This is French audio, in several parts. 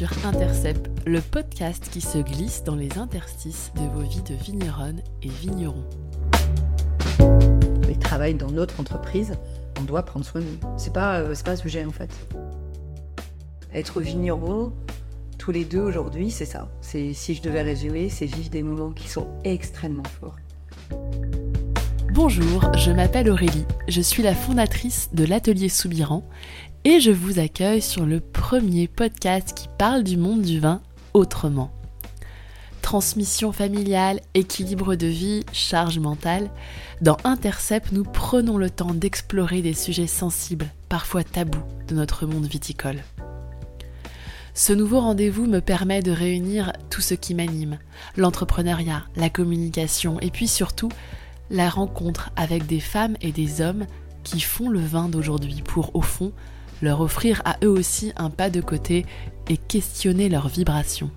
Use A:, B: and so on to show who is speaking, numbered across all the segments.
A: sur Intercept, le podcast qui se glisse dans les interstices de vos vies de vigneronnes et vignerons.
B: Ils travaillent dans notre entreprise, on doit prendre soin d'eux. C'est pas, euh, c'est pas un sujet en fait. Être vigneron, tous les deux aujourd'hui, c'est ça. C'est si je devais résumer, c'est vivre des moments qui sont extrêmement forts.
A: Bonjour, je m'appelle Aurélie, je suis la fondatrice de l'atelier Soubiran et je vous accueille sur le premier podcast qui parle du monde du vin autrement. Transmission familiale, équilibre de vie, charge mentale, dans Intercept, nous prenons le temps d'explorer des sujets sensibles, parfois tabous, de notre monde viticole. Ce nouveau rendez-vous me permet de réunir tout ce qui m'anime, l'entrepreneuriat, la communication et puis surtout la rencontre avec des femmes et des hommes qui font le vin d'aujourd'hui pour, au fond, leur offrir à eux aussi un pas de côté et questionner leurs vibrations.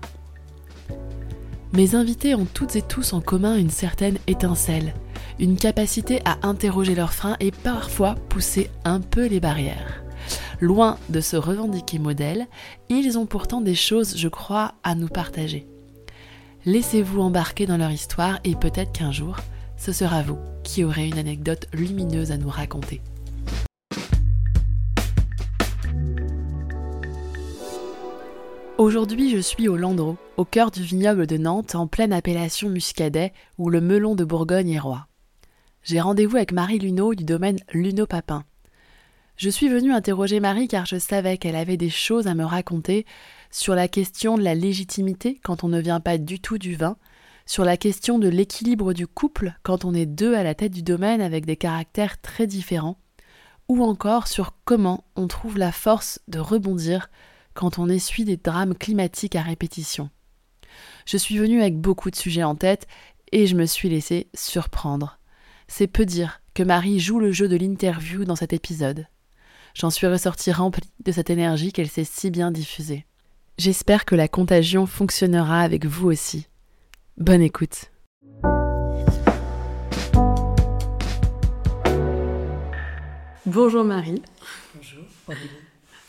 A: Mes invités ont toutes et tous en commun une certaine étincelle, une capacité à interroger leurs freins et parfois pousser un peu les barrières. Loin de se revendiquer modèle, ils ont pourtant des choses, je crois, à nous partager. Laissez-vous embarquer dans leur histoire et peut-être qu'un jour, ce sera vous qui aurez une anecdote lumineuse à nous raconter. Aujourd'hui, je suis au Landreau, au cœur du vignoble de Nantes, en pleine appellation muscadet, où le melon de Bourgogne est roi. J'ai rendez-vous avec Marie Luneau du domaine Luneau Papin. Je suis venue interroger Marie car je savais qu'elle avait des choses à me raconter sur la question de la légitimité quand on ne vient pas du tout du vin, sur la question de l'équilibre du couple quand on est deux à la tête du domaine avec des caractères très différents, ou encore sur comment on trouve la force de rebondir quand on essuie des drames climatiques à répétition. Je suis venue avec beaucoup de sujets en tête et je me suis laissée surprendre. C'est peu dire que Marie joue le jeu de l'interview dans cet épisode. J'en suis ressortie remplie de cette énergie qu'elle s'est si bien diffusée. J'espère que la contagion fonctionnera avec vous aussi. Bonne écoute. Bonjour Marie.
B: Bonjour.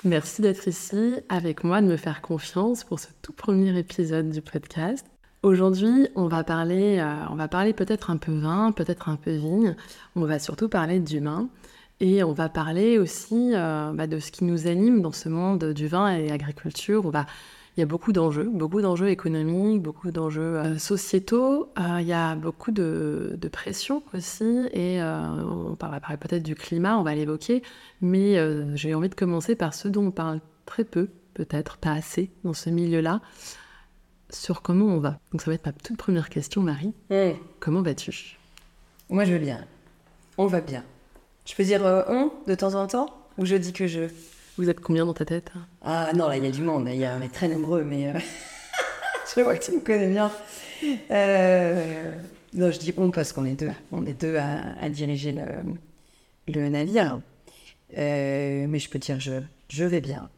A: Merci d'être ici avec moi, de me faire confiance pour ce tout premier épisode du podcast. Aujourd'hui, on va parler, euh, on va parler peut-être un peu vin, peut-être un peu vigne. On va surtout parler d'humain et on va parler aussi euh, bah, de ce qui nous anime dans ce monde du vin et de l'agriculture. On il y a beaucoup d'enjeux, beaucoup d'enjeux économiques, beaucoup d'enjeux euh, sociétaux. Euh, il y a beaucoup de, de pression aussi, et euh, on va parler peut-être du climat, on va l'évoquer, mais j'ai envie de commencer par ce dont on parle très peu, peut-être pas assez, dans ce milieu-là, sur comment on va. Donc ça va être ma toute première question, Marie.
B: Mmh.
A: Comment vas-tu?
B: Moi je vais bien. On va bien. Je peux dire on de temps en temps? Ou je dis que je
A: vous êtes combien dans ta tête
B: Ah non, là, il y a du monde. Il y a, on est très nombreux, mais euh, je vois que tu me connais bien. Euh, non, je dis on parce qu'on est deux. On est deux à, diriger le, le navire. Euh, mais je peux dire je, je vais bien.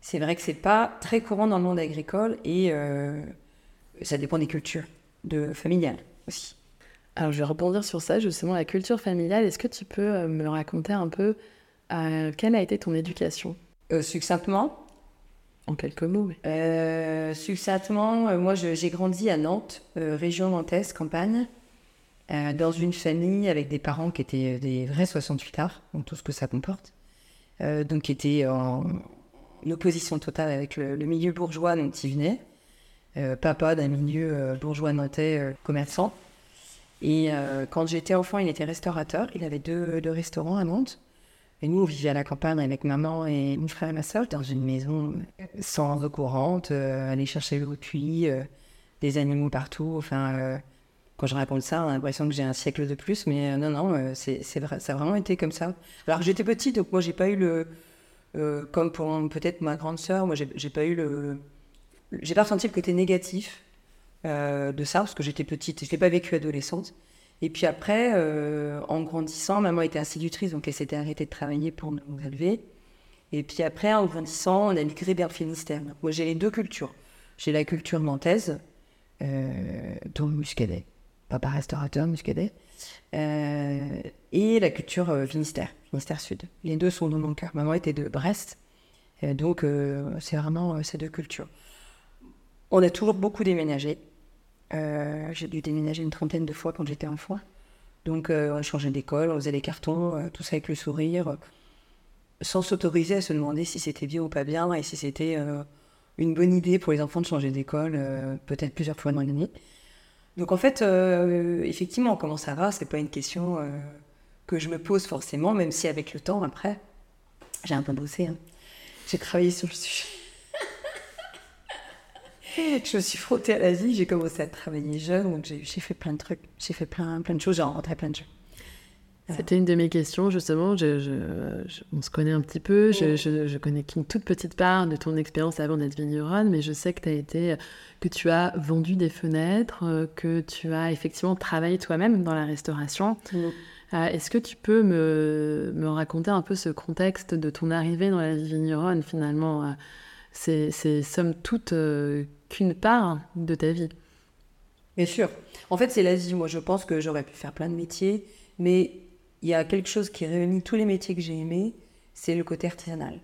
B: C'est vrai que c'est pas très courant dans le monde agricole et ça dépend des cultures de familiales aussi.
A: Alors je vais rebondir sur ça, justement, la culture familiale. Est-ce que tu peux me raconter un peu euh, quelle a été ton éducation?
B: Euh, Succinctement?
A: En quelques mots.
B: Euh, succinctement, moi j'ai grandi à Nantes, région nantaise, campagne, dans une famille avec des parents qui étaient des vrais 68 arts, donc tout ce que ça comporte, donc qui étaient en, opposition totale avec le, milieu bourgeois dont ils venaient. papa d'un milieu bourgeois nantais commerçant. Et quand j'étais enfant, il était restaurateur. Il avait deux, deux restaurants à Nantes. Et nous, on vivait à la campagne avec maman et mon frère et ma soeur dans une maison sans eau courante, euh, aller chercher le cuit, euh, des animaux partout. Enfin, euh, quand je raconte ça, on a l'impression que j'ai un siècle de plus, mais non, non, c'est ça a vraiment été comme ça. Alors j'étais petite, donc moi j'ai pas eu le, comme pour peut-être ma grande sœur, moi j'ai pas eu le, j'ai pas ressenti le côté négatif de ça parce que j'étais petite, je l'ai pas vécu adolescente. Et puis après, euh, en grandissant, maman était institutrice, donc elle s'était arrêtée de travailler pour nous élever. Et puis après, en grandissant, on a migré vers le Finistère. Moi, j'ai les deux cultures. J'ai la culture nantaise, euh, dont muscadet, papa restaurateur muscadet, euh, et la culture euh, Finistère, Finistère Sud. Les deux sont dans mon cœur. Maman était de Brest, Et donc, euh, c'est vraiment euh, ces deux cultures. On a toujours beaucoup déménagé. Euh, j'ai dû déménager une trentaine de fois quand j'étais enfant. Donc, euh, on changeait d'école, on faisait des cartons, euh, tout ça avec le sourire, sans s'autoriser à se demander si c'était bien ou pas bien et si c'était une bonne idée pour les enfants de changer d'école, peut-être plusieurs fois dans l'année. Donc, en fait, effectivement, comment ça va, c'est pas une question que je me pose forcément, même si avec le temps, après, j'ai un peu bossé. hein. J'ai travaillé sur le sujet. Je me suis frottée à la vie, j'ai commencé à travailler jeune, donc j'ai fait plein de trucs. J'ai fait plein, plein de choses, j'ai rencontré plein de gens.
A: C'était une de mes questions, justement. Je, je- je- on se connaît un petit peu. Je, je- connais qu'une toute petite part de ton expérience avant d'être vigneronne, mais je sais que, as été, que tu as vendu des fenêtres, euh, que tu as effectivement travaillé toi-même dans la restauration. Euh, Est-ce que tu peux me, me raconter un peu ce contexte de ton arrivée dans la vie vigneronne, finalement euh, C'est c'est somme toute euh, qu'une part de ta vie.
B: Bien sûr. En fait, c'est l'Asie. Moi, je pense que j'aurais pu faire plein de métiers, mais il y a quelque chose qui réunit tous les métiers que j'ai aimés, c'est le côté artisanal.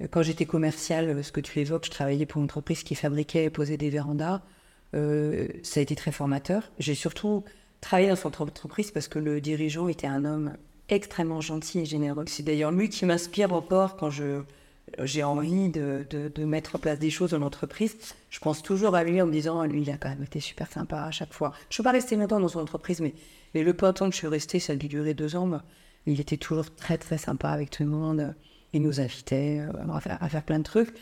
B: Euh, Quand j'étais commerciale, euh, ce que tu évoques, je travaillais pour une entreprise qui fabriquait et posait des vérandas. Euh, ça a été très formateur. J'ai surtout travaillé dans cette entreprise parce que le dirigeant était un homme extrêmement gentil et généreux. C'est d'ailleurs lui qui m'inspire encore quand je j'ai envie de, de- mettre en place des choses dans l'entreprise. Je pense toujours à lui en me disant, lui, il a quand même été super sympa à chaque fois. Je ne suis pas restée longtemps dans son entreprise, mais, mais le peu de temps que je suis restée, ça a dû durer deux ans. il était toujours très, très sympa avec tout le monde. Il nous invitait euh, à, faire, à faire plein de trucs.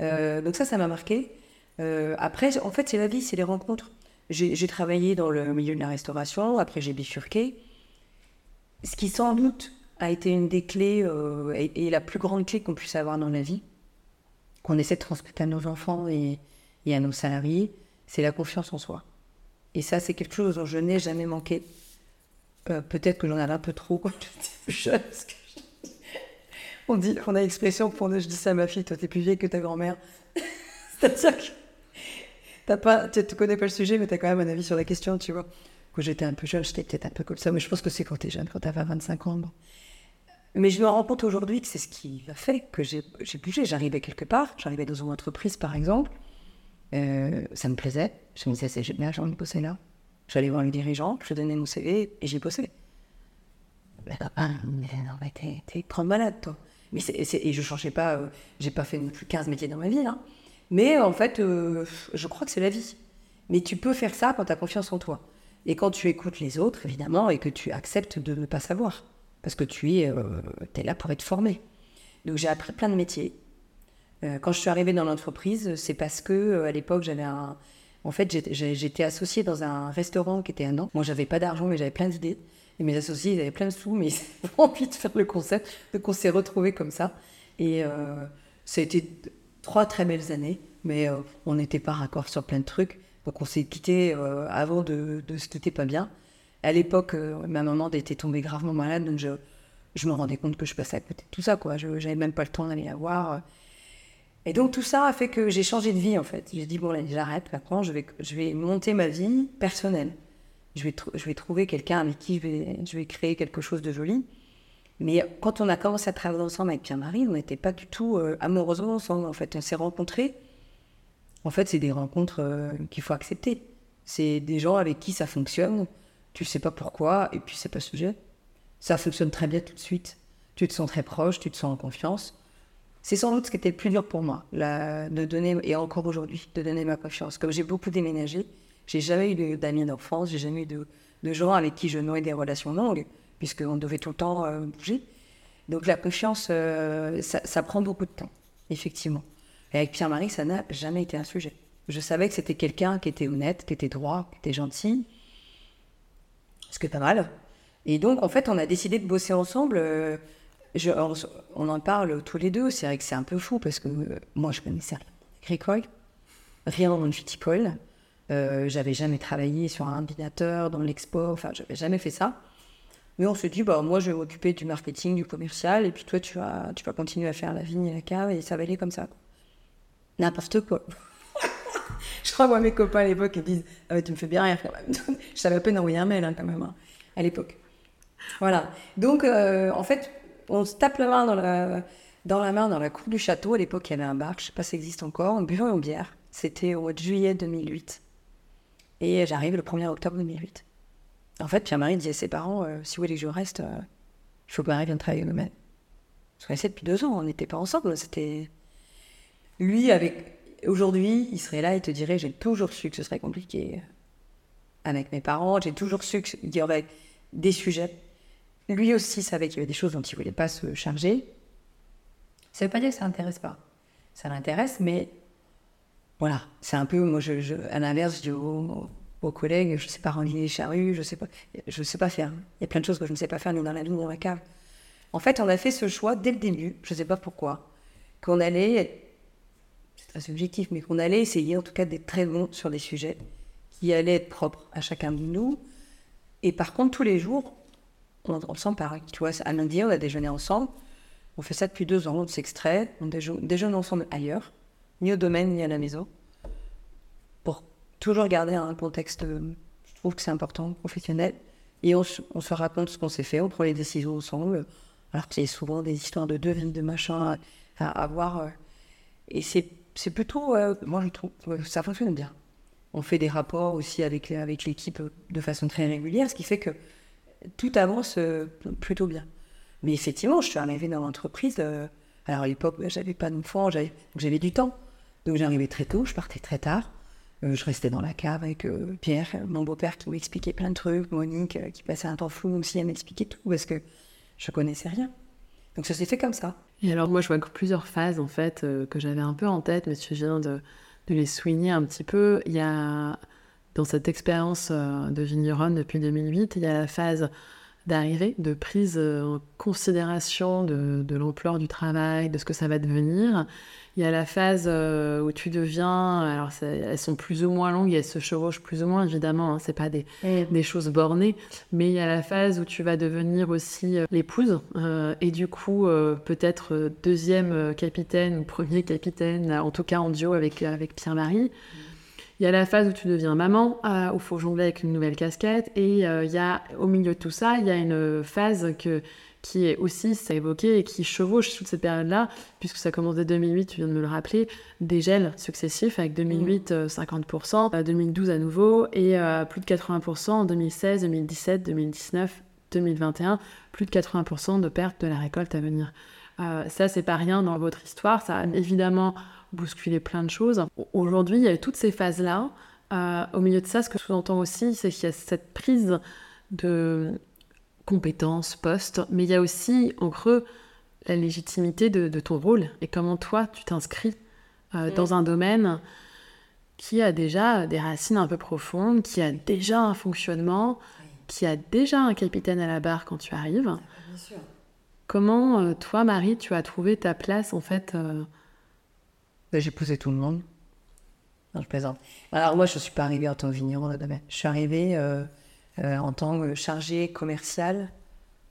B: Euh, donc ça, ça m'a marqué. Euh, après, en fait, c'est la vie, c'est les rencontres. J'ai travaillé dans le milieu de la restauration, après j'ai bifurqué. Ce qui sans doute a été une des clés euh, et, la plus grande clé qu'on puisse avoir dans la vie, qu'on essaie de transmettre à nos enfants et, à nos salariés, c'est la confiance en soi. Et ça, c'est quelque chose dont je n'ai jamais manqué. Euh, Peut-être que j'en avais un peu trop quand j'étais je- On, dit, on a l'expression, pour je dis ça à ma fille, toi t'es plus vieille que ta grand-mère. C'est-à-dire que t'as pas, tu ne connais pas le sujet, mais tu as quand même un avis sur la question, tu vois. Quand j'étais un peu jeune, j'étais peut-être un peu comme ça, mais je pense que c'est quand tu es jeune, quand tu as 25 ans. Mais je me rends compte aujourd'hui que c'est ce qui a fait que j'ai bougé. J'arrivais quelque part, j'arrivais dans une entreprise par exemple, Euh, ça me plaisait. Je me disais, c'est génial, j'ai envie de bosser là. J'allais voir le dirigeant, je lui donnais mon CV et j'ai bossé. Ben, ah, mais non, mais t'es, t'es grande malade, toi. Mais c'est, c'est- et je changeais pas, euh, j'ai pas fait non plus 15 métiers dans ma vie, hein. Mais en fait, euh, je crois que c'est la vie. Mais tu peux faire ça quand tu as confiance en toi. Et quand tu écoutes les autres, évidemment, et que tu acceptes de ne pas savoir. Parce que tu es, euh, là pour être formé. Donc j'ai appris plein de métiers. Euh, quand je suis arrivée dans l'entreprise, c'est parce que euh, à l'époque, j'avais un. En fait, j'étais- associée dans un restaurant qui était à Nantes. Moi, j'avais pas d'argent, mais j'avais plein d'idées. Et mes associés, ils avaient plein de sous, mais ils avaient envie de faire le concept. Donc, on s'est retrouvés comme ça. Et ça a été trois très belles années, mais on n'était pas raccord sur plein de trucs. Donc, on s'est quitté euh, avant de, de se quitter pas bien. À l'époque, euh, ma maman était tombée gravement malade, donc je, je me rendais compte que je passais à côté de tout ça, quoi. Je n'avais même pas le temps d'aller la voir. Et donc tout ça a fait que j'ai changé de vie en fait. J'ai dit bon allez, j'arrête maintenant, je vais, je vais monter ma vie personnelle. Je vais, je vais trouver quelqu'un avec qui je vais, je vais créer quelque chose de joli. Mais quand on a commencé à travailler ensemble avec Pierre-Marie, on n'était pas du tout euh, amoureusement ensemble en fait. On s'est rencontrés. En fait, c'est des rencontres euh, qu'il faut accepter. C'est des gens avec qui ça fonctionne. Tu sais pas pourquoi et puis c'est pas sujet. Ça fonctionne très bien tout de suite. Tu te sens très proche, tu te sens en confiance. C'est sans doute ce qui était le plus dur pour moi, de donner, et encore aujourd'hui, de donner ma confiance. Comme j'ai beaucoup déménagé, j'ai jamais eu d'amis d'enfance, j'ai jamais eu de, de gens avec qui je nouais des relations longues, puisqu'on devait tout le temps euh, bouger. Donc la confiance, euh, ça, ça prend beaucoup de temps, effectivement. Et avec Pierre-Marie, ça n'a jamais été un sujet. Je savais que c'était quelqu'un qui était honnête, qui était droit, qui était gentil, ce qui est pas mal. Et donc, en fait, on a décidé de bosser ensemble. euh, je- on, en parle tous les deux. C'est vrai que c'est un peu fou parce que euh, moi, je connaissais rien agricole, rien le viticole. Euh, j'avais jamais travaillé sur un ordinateur, dans l'export, enfin, j'avais jamais fait ça. Mais on se dit, bah, moi, je vais m'occuper du marketing, du commercial, et puis toi, tu vas, tu vas continuer à faire la vigne et la cave, et ça va aller comme ça. N'importe quoi. je crois, moi, mes copains à l'époque, ils disent, ah tu me fais bien rire quand même. je savais à peine envoyer un mail, hein, quand même, hein, à l'époque. Voilà. Donc, euh, en fait, on se tape la main dans la, dans la main, dans la cour du château. À l'époque, il y avait un bar, je sais pas si ça existe encore, bureau et une bière. C'était au mois de juillet 2008. Et j'arrive le 1er octobre 2008. En fait, Pierre-Marie disait à ses parents euh, Si vous voulez que je reste, euh, il faut que Marie vienne travailler domaine. On se connaissait depuis deux ans, on n'était pas ensemble. C'était. Lui, avec. Aujourd'hui, il serait là et te dirait J'ai toujours su que ce serait compliqué avec mes parents, j'ai toujours su qu'il y aurait des sujets. Lui aussi savait qu'il y avait des choses dont il ne voulait pas se charger. Ça ne veut pas dire que ça l'intéresse pas. Ça l'intéresse, mais voilà, c'est un peu, moi, à l'inverse, je dis aux, collègues, je ne sais pas rendre les charrues, je ne sais pas, sais pas faire. Il y a plein de choses que je ne sais pas faire, nous, dans la vie, dans la cave. En fait, on a fait ce choix dès le début, je ne sais pas pourquoi, qu'on allait, subjectif, mais qu'on allait essayer en tout cas d'être très bon sur des sujets qui allaient être propres à chacun de nous. Et par contre, tous les jours, on, on s'empare. Tu vois, à lundi, on a déjeuné ensemble. On fait ça depuis deux ans, on s'extrait, on déjeune, ensemble ailleurs, ni au domaine, ni à la maison, pour toujours garder un contexte, je trouve que c'est important, professionnel. Et on, se raconte ce qu'on s'est fait, on prend les décisions ensemble, alors que c'est souvent des histoires de devises, de machin à, avoir. Euh, et c'est plutôt, euh, moi je trouve, ça fonctionne bien. On fait des rapports aussi avec, avec l'équipe de façon très régulière, ce qui fait que tout avance euh, plutôt bien. Mais effectivement, je suis arrivée dans l'entreprise. Euh, alors à l'époque, j'avais pas d'enfant, j'avais, j'avais du temps. Donc j'arrivais très tôt, je partais très tard. Euh, je restais dans la cave avec euh, Pierre, mon beau-père qui m'expliquait plein de trucs, Monique qui passait un temps flou aussi à m'expliquer tout parce que je connaissais rien. Donc ça s'est fait comme ça.
A: Et alors moi je vois plusieurs phases en fait que j'avais un peu en tête, mais tu viens de, les souligner un petit peu. Il y a dans cette expérience de vigneronne depuis 2008, il y a la phase d'arriver, de prise euh, en considération de, de l'ampleur du travail, de ce que ça va devenir. Il y a la phase euh, où tu deviens, alors elles sont plus ou moins longues, elles se chevauchent plus ou moins évidemment, hein, c'est pas des, des, choses bornées, mais il y a la phase où tu vas devenir aussi euh, l'épouse et du coup peut-être deuxième capitaine ou premier capitaine, en tout cas en duo avec, avec Pierre-Marie. Il y a la phase où tu deviens maman, euh, où il faut jongler avec une nouvelle casquette. Et euh, il y a, au milieu de tout ça, il y a une phase que, qui est aussi, ça évoqué, et qui chevauche toute cette période-là, puisque ça commence dès 2008, tu viens de me le rappeler, des gels successifs, avec 2008, 50%, 2012 à nouveau, et euh, plus de 80% en 2016, 2017, 2019, 2021, plus de 80% de perte de la récolte à venir. ça, c'est pas rien dans votre histoire. Ça a évidemment bousculer plein de choses. Aujourd'hui, il y a toutes ces phases-là. Euh, au milieu de ça, ce que je sous-entends aussi, c'est qu'il y a cette prise de compétences, postes, mais il y a aussi en creux la légitimité de, ton rôle et comment toi, tu t'inscris euh, mm. dans un domaine qui a déjà des racines un peu profondes, qui a déjà un fonctionnement, qui a déjà un capitaine à la barre quand tu arrives. Ah, bien sûr. Comment, euh, toi, Marie, tu as trouvé ta place, en fait,
B: j'ai poussé tout le monde. Je plaisante. Alors moi, je ne suis pas arrivée en tant que vigneron. Je suis arrivée euh, euh, en tant que chargée commerciale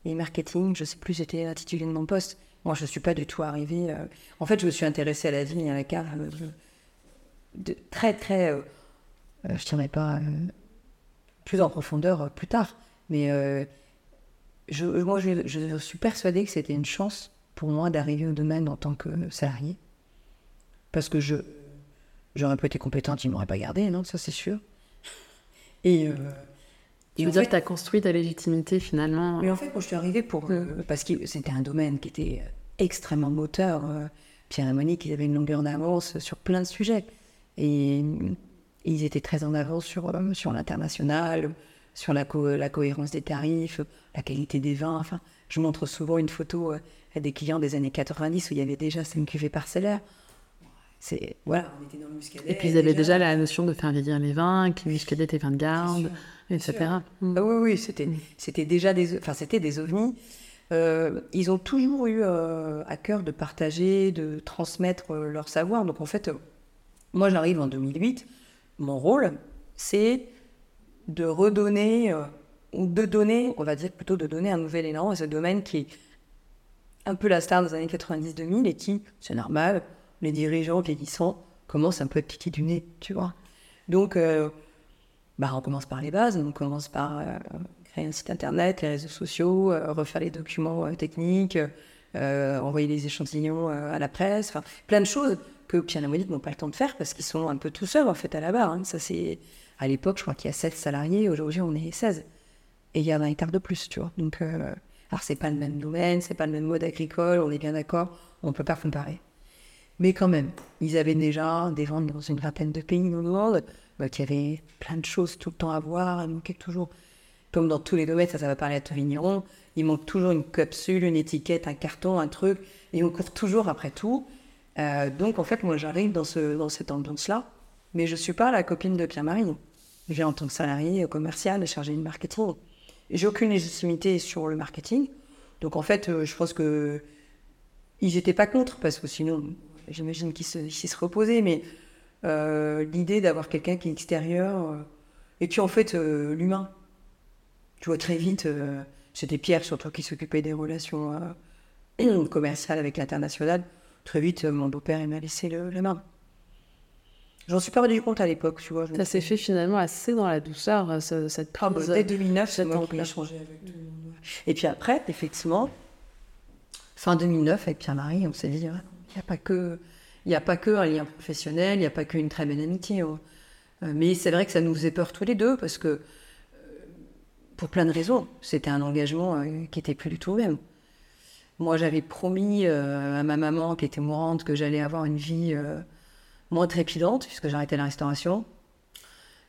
B: et marketing. Je ne sais plus, j'étais intitulée de mon poste. Moi, je ne suis pas du tout arrivée. Euh, en fait, je me suis intéressée à la vie et à la cave très, très... je ne dirais pas plus en profondeur plus tard. Mais je, moi, je, je suis persuadée que c'était une chance pour moi d'arriver au domaine en tant que salarié parce que je j'aurais pas été compétente, ils m'auraient pas gardé, non, ça c'est sûr.
A: Et euh, tu veux dire que tu as construit ta légitimité finalement
B: Mais en fait, quand je suis arrivée pour. Mm. Euh, parce que c'était un domaine qui était euh, extrêmement moteur. Pierre et Monique, ils avaient une longueur d'avance sur plein de sujets. Et, ils étaient très en avance sur, sur l'international, sur la, la cohérence des tarifs, la qualité des vins. Enfin, je montre souvent une photo à des clients des années 90 où il y avait déjà 5 cuvées parcellaires c'est voilà, on était
A: dans le muscadet. Et puis ils avaient déjà, la notion de faire vieillir les vins, que le muscadet était vin de garde, etc.
B: Mm. Ah oui, oui, c'était, mm. c'était déjà des, enfin c'était des ovnis. Euh, ils ont toujours eu euh, à cœur de partager, de transmettre euh, leur savoir. Donc en fait, moi j'arrive en 2008. Mon rôle, c'est de redonner ou de donner, on va dire plutôt de donner un nouvel élan à ce domaine qui est un peu la star des années 90-2000 et qui, c'est normal, les dirigeants vieillissants commencent un peu à piquer du nez, tu vois. Donc, euh, bah, on commence par les bases, on commence par euh, créer un site internet, les réseaux sociaux, euh, refaire les documents techniques, envoyer les échantillons à la presse, plein de choses que Piano Monique n'ont pas le temps de faire parce qu'ils sont un peu tout seuls en fait à la barre. hein. Ça c'est à l'époque, je crois qu'il y a 7 salariés, aujourd'hui on est 16 et il y en a un hectare de plus, tu vois. Donc alors c'est pas le même domaine, c'est pas le même mode agricole, on est bien d'accord, on peut pas comparer. Mais quand même, ils avaient déjà des ventes dans une vingtaine de pays dans le monde, bah, qui avaient plein de choses tout le temps à voir, il manquait toujours, comme dans tous les domaines, ça, ça va parler à ton vigneron, il manque toujours une capsule, une étiquette, un carton, un truc, et on court toujours après tout. Euh, donc en fait, moi j'arrive dans, ce, dans cette ambiance-là, mais je suis pas la copine de Pierre-Marie. Je viens en tant que salarié commercial, chargé de marketing. J'ai aucune légitimité sur le marketing. Donc en fait, euh, je pense que ils n'étaient pas contre, parce que sinon, j'imagine qu'ils se, seraient opposés, mais euh, l'idée d'avoir quelqu'un qui est extérieur, euh, et puis en fait, euh, l'humain? Tu vois, très vite, euh, c'était Pierre surtout qui s'occupait des relations euh, commerciales avec l'international. Très vite, euh, mon beau-père, il m'a laissé le, la main. J'en suis pas rendu compte à l'époque, tu vois.
A: Ça s'est fait finalement assez dans la douceur, euh, ce- cette
B: ah, bah,
A: prise.
B: dès 2009, c'est moi qui changé avec tout le monde. Et puis après, effectivement, fin 2009, avec Pierre-Marie, on s'est dit, il n'y a pas que... Il a pas que un lien professionnel, il n'y a pas qu'une très belle amitié. hein. Euh, Mais c'est vrai que ça nous faisait peur tous les deux, parce que, euh, pour plein de raisons, c'était un engagement euh, qui était plus du tout le même. Moi, j'avais promis à ma maman, qui était mourante, que j'allais avoir une vie moins trépidante, puisque j'arrêtais la restauration.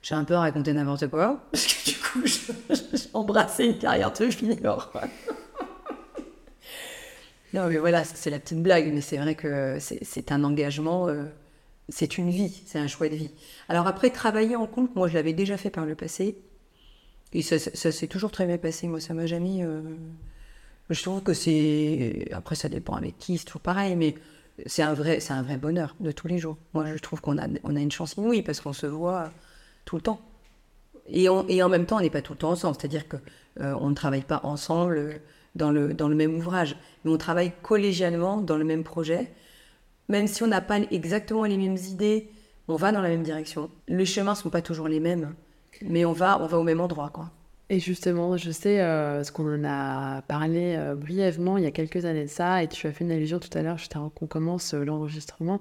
B: J'ai un peu raconté n'importe quoi, parce que du coup, j'ai embrassé une carrière de junior. Non, mais voilà, c'est la petite blague, mais c'est vrai que c'est un engagement, euh, c'est une vie, c'est un choix de vie. Alors après, travailler en compte, moi, je l'avais déjà fait par le passé, et ça, ça- s'est toujours très bien passé. Moi, ça m'a jamais. euh, Je trouve que c'est. Après, ça dépend avec qui, c'est toujours pareil, mais c'est un vrai, un vrai bonheur de tous les jours. Moi, je trouve qu'on a, on a une chance inouïe parce qu'on se voit tout le temps. Et, on- et en même temps, on n'est pas tout le temps ensemble. C'est-à-dire que euh, ne travaille pas ensemble dans le, dans le même ouvrage, mais on travaille collégialement dans le même projet. Même si on n'a pas exactement les mêmes idées, on va dans la même direction. Les chemins sont pas toujours les mêmes, mais on va, on va au même endroit, quoi.
A: Et justement, je sais euh, ce qu'on en a parlé euh, brièvement il y a quelques années de ça, et tu as fait une allusion tout à l'heure, juste avant qu'on commence euh, l'enregistrement.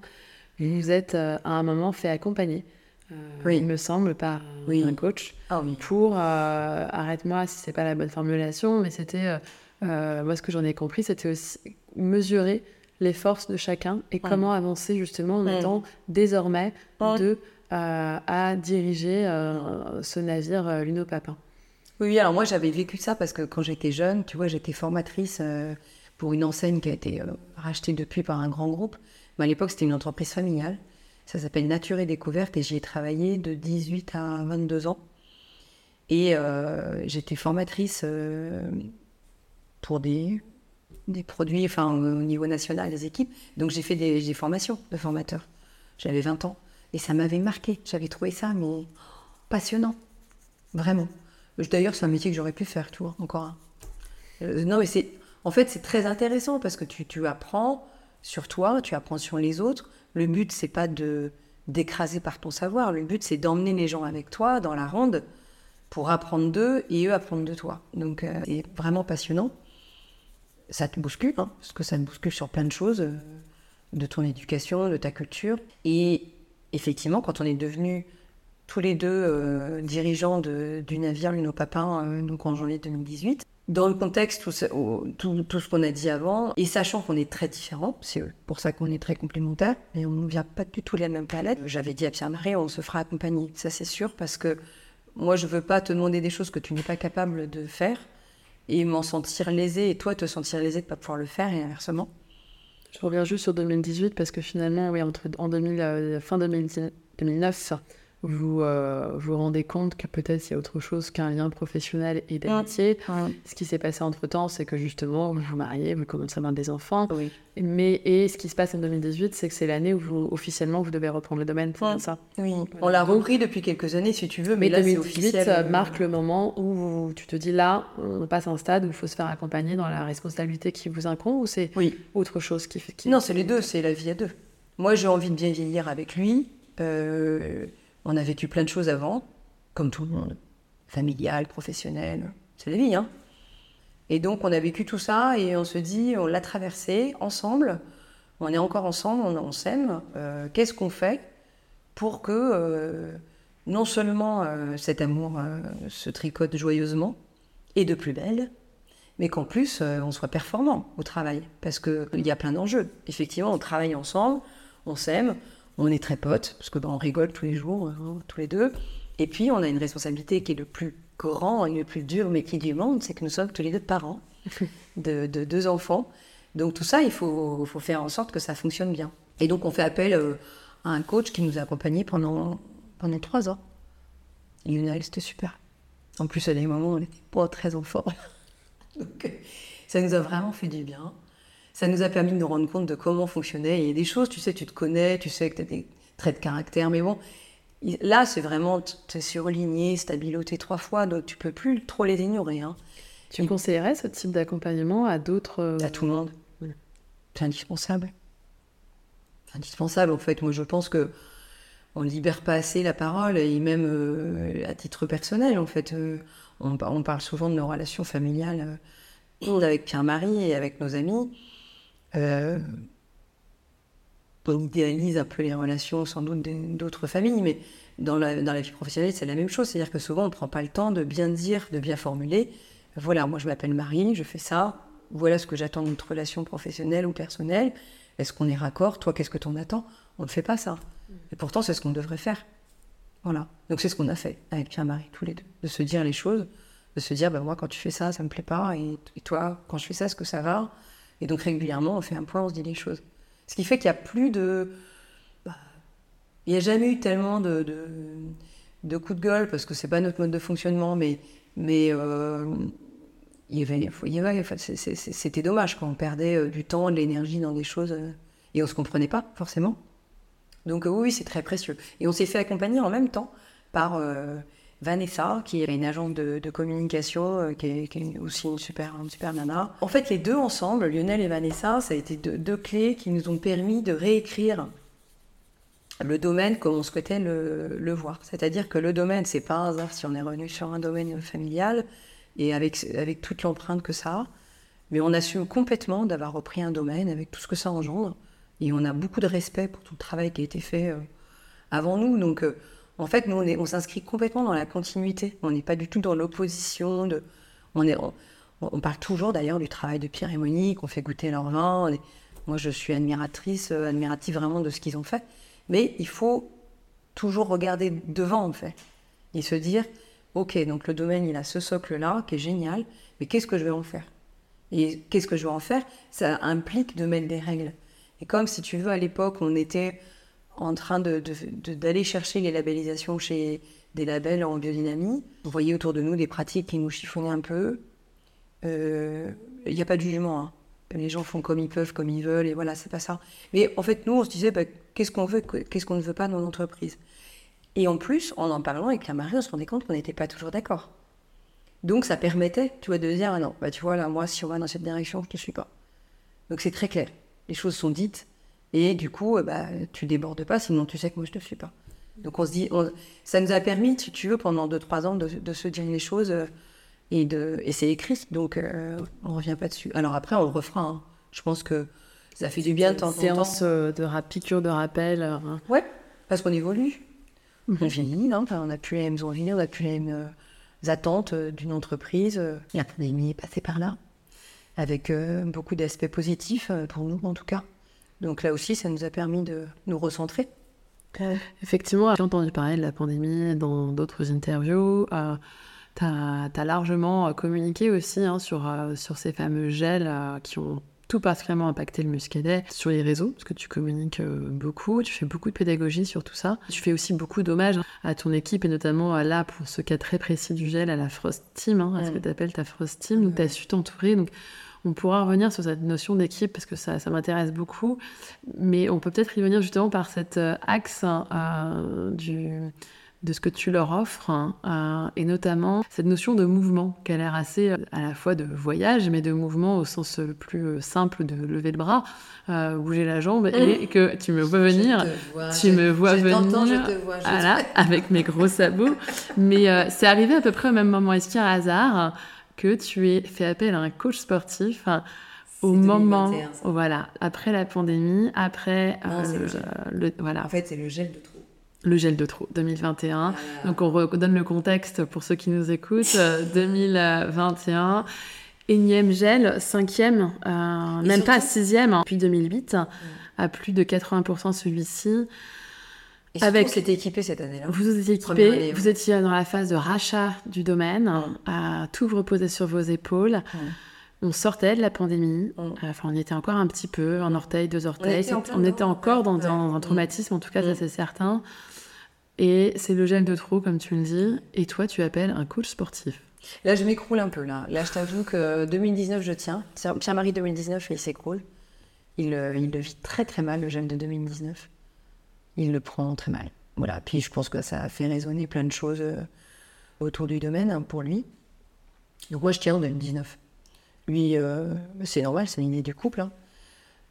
A: Vous êtes euh, à un moment fait accompagner, euh,
B: Oui.
A: il me semble, par
B: Oui.
A: un coach
B: Ah oui.
A: pour, euh, arrête-moi si c'est pas la bonne formulation, mais c'était, euh, euh, moi ce que j'en ai compris, c'était aussi mesurer les forces de chacun et comment avancer justement en
B: Mm.
A: étant désormais
B: Ouais.
A: deux euh, à diriger euh, ce navire Luno Papin.
B: Oui, alors moi j'avais vécu ça parce que quand j'étais jeune, tu vois, j'étais formatrice pour une enseigne qui a été rachetée depuis par un grand groupe. Mais à l'époque, c'était une entreprise familiale. Ça s'appelle Nature et Découverte et j'y ai travaillé de 18 à 22 ans. Et euh, j'étais formatrice euh, pour des, produits, enfin au niveau national, des équipes. Donc j'ai fait des, formations de formateurs. J'avais 20 ans. Et ça m'avait marqué. J'avais trouvé ça, mais passionnant. Vraiment. D'ailleurs, c'est un métier que j'aurais pu faire, tu vois, encore un. Euh, non, mais c'est. En fait, c'est très intéressant parce que tu, tu apprends sur toi, tu apprends sur les autres. Le but, c'est pas de d'écraser par ton savoir. Le but, c'est d'emmener les gens avec toi dans la ronde pour apprendre d'eux et eux apprendre de toi. Donc, euh, c'est vraiment passionnant. Ça te bouscule, hein, parce que ça te bouscule sur plein de choses, euh, de ton éducation, de ta culture. Et effectivement, quand on est devenu tous les deux euh, dirigeants du navire Luno Papin, euh, donc en janvier 2018. Dans le contexte, au- tout- ce qu'on a dit avant, et sachant qu'on est très différents, c'est pour ça qu'on est très complémentaires, et on ne vient pas du tout de la même planète, j'avais dit à Pierre-Marie, on se fera accompagner, ça c'est sûr, parce que moi je veux pas te demander des choses que tu n'es pas capable de faire, et m'en sentir lésé, et toi te sentir lésé de ne pas pouvoir le faire, et inversement.
A: Je reviens juste sur 2018 parce que finalement, oui, entre, en 2000, euh, fin 2010 2009, vous euh, vous rendez compte que peut-être il y a autre chose qu'un lien professionnel et d'amitié. Ce qui s'est passé entre temps, c'est que justement, vous vous mariez, vous commencez à avoir des enfants.
B: Oui.
A: Mais, et ce qui se passe en 2018, c'est que c'est l'année où vous, officiellement vous devez reprendre le domaine, c'est
B: Ouais.
A: ça.
B: Oui, on l'a repris depuis quelques années, si tu veux, mais,
A: Mais
B: là c'est
A: 2018
B: officiel.
A: euh,
B: euh,
A: marque le moment où tu te dis là, on passe un stade où il faut se faire accompagner dans la responsabilité qui vous incombe ou c'est
B: Oui.
A: autre chose qui fait. Qui...
B: Non, c'est les deux, c'est la vie à deux. Moi, j'ai envie de bien vieillir avec lui. Euh, on a vécu plein de choses avant, comme tout le monde. Familial, professionnel, c'est la vie, hein. Et donc, on a vécu tout ça et on se dit, on l'a traversé ensemble. On est encore ensemble, on, s'aime. Euh, Qu'est-ce qu'on fait pour que euh, non seulement euh, cet amour se tricote joyeusement et de plus belle, mais qu'en plus on soit performant au travail? Parce qu'il y a plein d'enjeux. Effectivement, on travaille ensemble, on s'aime, on est très potes, parce que ben, on rigole tous les jours, hein, tous les deux. Et puis, on a une responsabilité qui est le plus grand et le plus dur métier du monde, c'est que nous sommes tous les deux parents de, de deux enfants. Donc tout ça, il faut, faut faire en sorte que ça fonctionne bien. Et donc on fait appel euh, à un coach qui nous a accompagnés pendant, pendant trois ans. Lionel, c'était super. En plus, à des moments, on n'était pas très en forme. donc euh, ça nous a vraiment fait du bien. Ça nous a permis de nous rendre compte de comment fonctionnait. Il y a des choses, tu sais, tu te connais, tu sais que tu as des traits de caractère, mais bon, là, c'est vraiment, tu es surligné, stabiloté trois fois, donc tu peux plus trop les ignorer. Hein.
A: Tu conseillerais ce type d'accompagnement à d'autres euh,
B: à tout le monde. C'est indispensable. C'est indispensable, en fait. Moi, je pense que on libère pas assez la parole, et même euh, à titre personnel, en fait. Euh, on parle souvent de nos relations familiales euh, avec Pierre-Marie et avec nos amis. Euh, on idéalise un peu les relations, sans doute, d'autres familles, mais dans la, dans la vie professionnelle, c'est la même chose. C'est-à-dire que souvent, on ne prend pas le temps de bien dire, de bien formuler. Voilà, moi, je m'appelle Marie, je fais ça. Voilà ce que j'attends notre relation professionnelle ou personnelle. Est-ce qu'on est raccord? Toi, qu'est-ce que t'en attends? On ne fait pas ça. Et pourtant, c'est ce qu'on devrait faire. Voilà. Donc, c'est ce qu'on a fait avec Pierre-Marie, tous les deux. De se dire les choses, de se dire, ben, moi, quand tu fais ça, ça me plaît pas. Et toi, quand je fais ça, est-ce que ça va? Et donc, régulièrement, on fait un point, on se dit les choses. Ce qui fait qu'il n'y a plus de. bah, il n'y a jamais eu tellement de, de, coups de gueule, parce que c'est pas notre mode de fonctionnement, mais. mais euh, il y avait, c'était dommage quand on perdait euh, du temps, de l'énergie dans des choses euh, et on se comprenait pas forcément. Donc oui, oui, c'est très précieux. Et on s'est fait accompagner en même temps par euh, Vanessa, qui est une agence de, communication, euh, qui, est, aussi une super, super nana. En fait, les deux ensemble, Lionel et Vanessa, ça a été deux, clés qui nous ont permis de réécrire le domaine comme on souhaitait le, le voir. C'est-à-dire que le domaine, c'est pas un hasard si on est revenu sur un domaine familial et avec, avec toute l'empreinte que ça a. Mais on assume complètement d'avoir repris un domaine avec tout ce que ça engendre. Et on a beaucoup de respect pour tout le travail qui a été fait euh, avant nous. Donc, euh, en fait, nous, on, s'inscrit complètement dans la continuité. On n'est pas du tout dans l'opposition. On, parle toujours d'ailleurs du travail de Pierre et Monique. On fait goûter leur vin. moi, je suis admiratrice, euh, admirative vraiment de ce qu'ils ont fait. Mais il faut toujours regarder devant, en fait. Et se dire, OK, donc le domaine, il a ce socle-là, qui est génial, mais qu'est-ce que je vais en faire? Et qu'est-ce que je vais en faire? Ça implique de mettre des règles. Et comme, si tu veux, à l'époque, on était en train de- de- d'aller chercher les labellisations chez des labels en biodynamie, on voyait autour de nous des pratiques qui nous chiffonnaient un peu. Euh, Il n'y a pas de jugement. hein. Les gens font comme ils peuvent, comme ils veulent, et voilà, c'est pas ça. Mais en fait, nous, on se disait, bah, qu'est-ce qu'on veut, qu'est-ce qu'on ne veut pas dans l'entreprise? Et en plus, en en parlant avec la Marie, on se rendait compte qu'on n'était pas toujours d'accord. Donc, ça permettait, tu vois, de dire, ah non, bah, tu vois, là, moi, si on va dans cette direction, je ne suis pas. Donc, c'est très clair. Les choses sont dites, et du coup, euh, bah, tu débordes pas, sinon tu sais que moi, je ne te suis pas. Donc, on se dit, on- ça nous a permis, si tu veux, pendant 2-3 ans, de, de se dire les choses, euh, et, de, et c'est écrit, donc euh, on revient pas dessus. Alors après, on le refera. hein. Je pense que ça fait du bien de temps en temps.
A: séance euh, de rap, piqûre de rappel hein.
B: Ouais, parce qu'on évolue. On vieillit, hein, enfin, on n'a plus les mêmes envies, on n'a plus les mêmes euh, attentes euh, d'une entreprise. euh. La pandémie est passée par là, avec euh, beaucoup d'aspects positifs, euh, pour nous en tout cas. Donc là aussi, ça nous a permis de nous recentrer.
A: Effectivement, j'ai entendu parler de la pandémie dans d'autres interviews. Euh, tu as, largement euh, communiqué aussi hein, sur, euh, sur ces fameux gels euh, qui ont tout particulièrement impacté le muscadet sur les réseaux, parce que tu communiques euh, beaucoup, tu fais beaucoup de pédagogie sur tout ça. Tu fais aussi beaucoup d'hommages à ton équipe, et notamment euh, là, pour ce cas très précis du gel, à la Frost Team, hein, à ce
B: Mm.
A: que tu appelles ta Frost Team. Donc, tu as su t'entourer. Donc, on pourra revenir sur cette notion d'équipe parce que ça, ça m'intéresse beaucoup. Mais on peut peut-être y venir justement par cet euh, axe hein, euh, du, de ce que tu leur offres, hein, euh, et notamment cette notion de mouvement, qui a l'air assez euh, à la fois de voyage, mais de mouvement au sens le plus simple de lever le bras, euh, bouger la jambe, et que tu me vois venir. tu me vois venir, voilà, avec mes gros sabots. Mais c'est arrivé à peu près au même moment. Est-ce qu'il y a un hasard? Que tu aies fait appel à un coach sportif hein, au moment,
B: 2021, ça.
A: voilà, après la pandémie, après
B: Non,
A: euh,
B: le
A: voilà,
B: En fait, c'est le gel de trou.
A: le gel de trop 2021.
B: Voilà.
A: Donc on redonne le contexte pour ceux qui nous écoutent. Euh, 2021, énième gel, cinquième, euh, même pas sixième, hein, depuis 2008, à plus de 80% celui-ci.
B: Et
A: Avec-
B: avec c'était équipé cette année-là.
A: Vous étiez équipé, vous étiez dans la phase de rachat du domaine, à tout vous reposer sur vos épaules. On sortait de la pandémie, enfin on y était encore un petit peu, un orteil, deux orteils,
B: était en
A: on était encore dans,
B: ouais.
A: dans un traumatisme, en tout cas ça c'est certain. Et c'est le gel de trop, comme tu le dis, et toi tu appelles un coach sportif.
B: Là, je m'écroule un peu. Là, là je t'avoue que 2019, je tiens. Pierre-Marie 2019, il s'écroule. Il, euh, il le vit très très mal, le jeune de 2019. Il le prend très mal. Voilà. Puis je pense que ça a fait résonner plein de choses euh, autour du domaine hein, pour lui. Donc moi, je tiens en 2019. Lui, euh, c'est normal, c'est l'idée du couple. hein.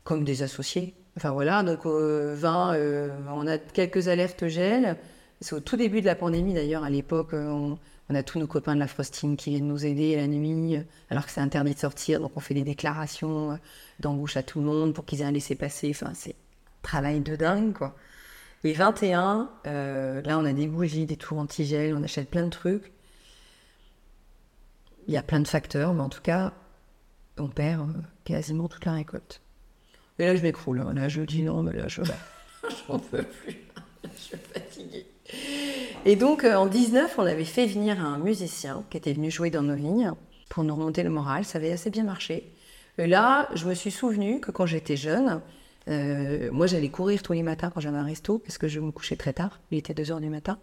B: Comme des associés. Enfin voilà, donc euh, 20, euh, on a quelques alertes gel. C'est au tout début de la pandémie d'ailleurs, à l'époque, euh, on, a tous nos copains de la frosting qui viennent nous aider la nuit, alors que c'est interdit de sortir, donc on fait des déclarations d'embauche à tout le monde pour qu'ils aient un laissez-passer. Enfin, c'est travail de dingue, quoi. Et 21, euh, là, on a des bougies, des tours anti-gel, on achète plein de trucs. Il y a plein de facteurs, mais en tout cas, on perd euh, quasiment toute la récolte. Et là, je m'écroule. hein. Là, je dis non, mais là, je j'en peux plus. je suis fatiguée. Et donc, euh, en 19, on avait fait venir un musicien qui était venu jouer dans nos lignes pour nous remonter le moral. Ça avait assez bien marché. Et là, je me suis souvenu que quand j'étais jeune, euh, moi, j'allais courir tous les matins quand j'avais un resto, parce que je me couchais très tard. Il était 2 h du matin.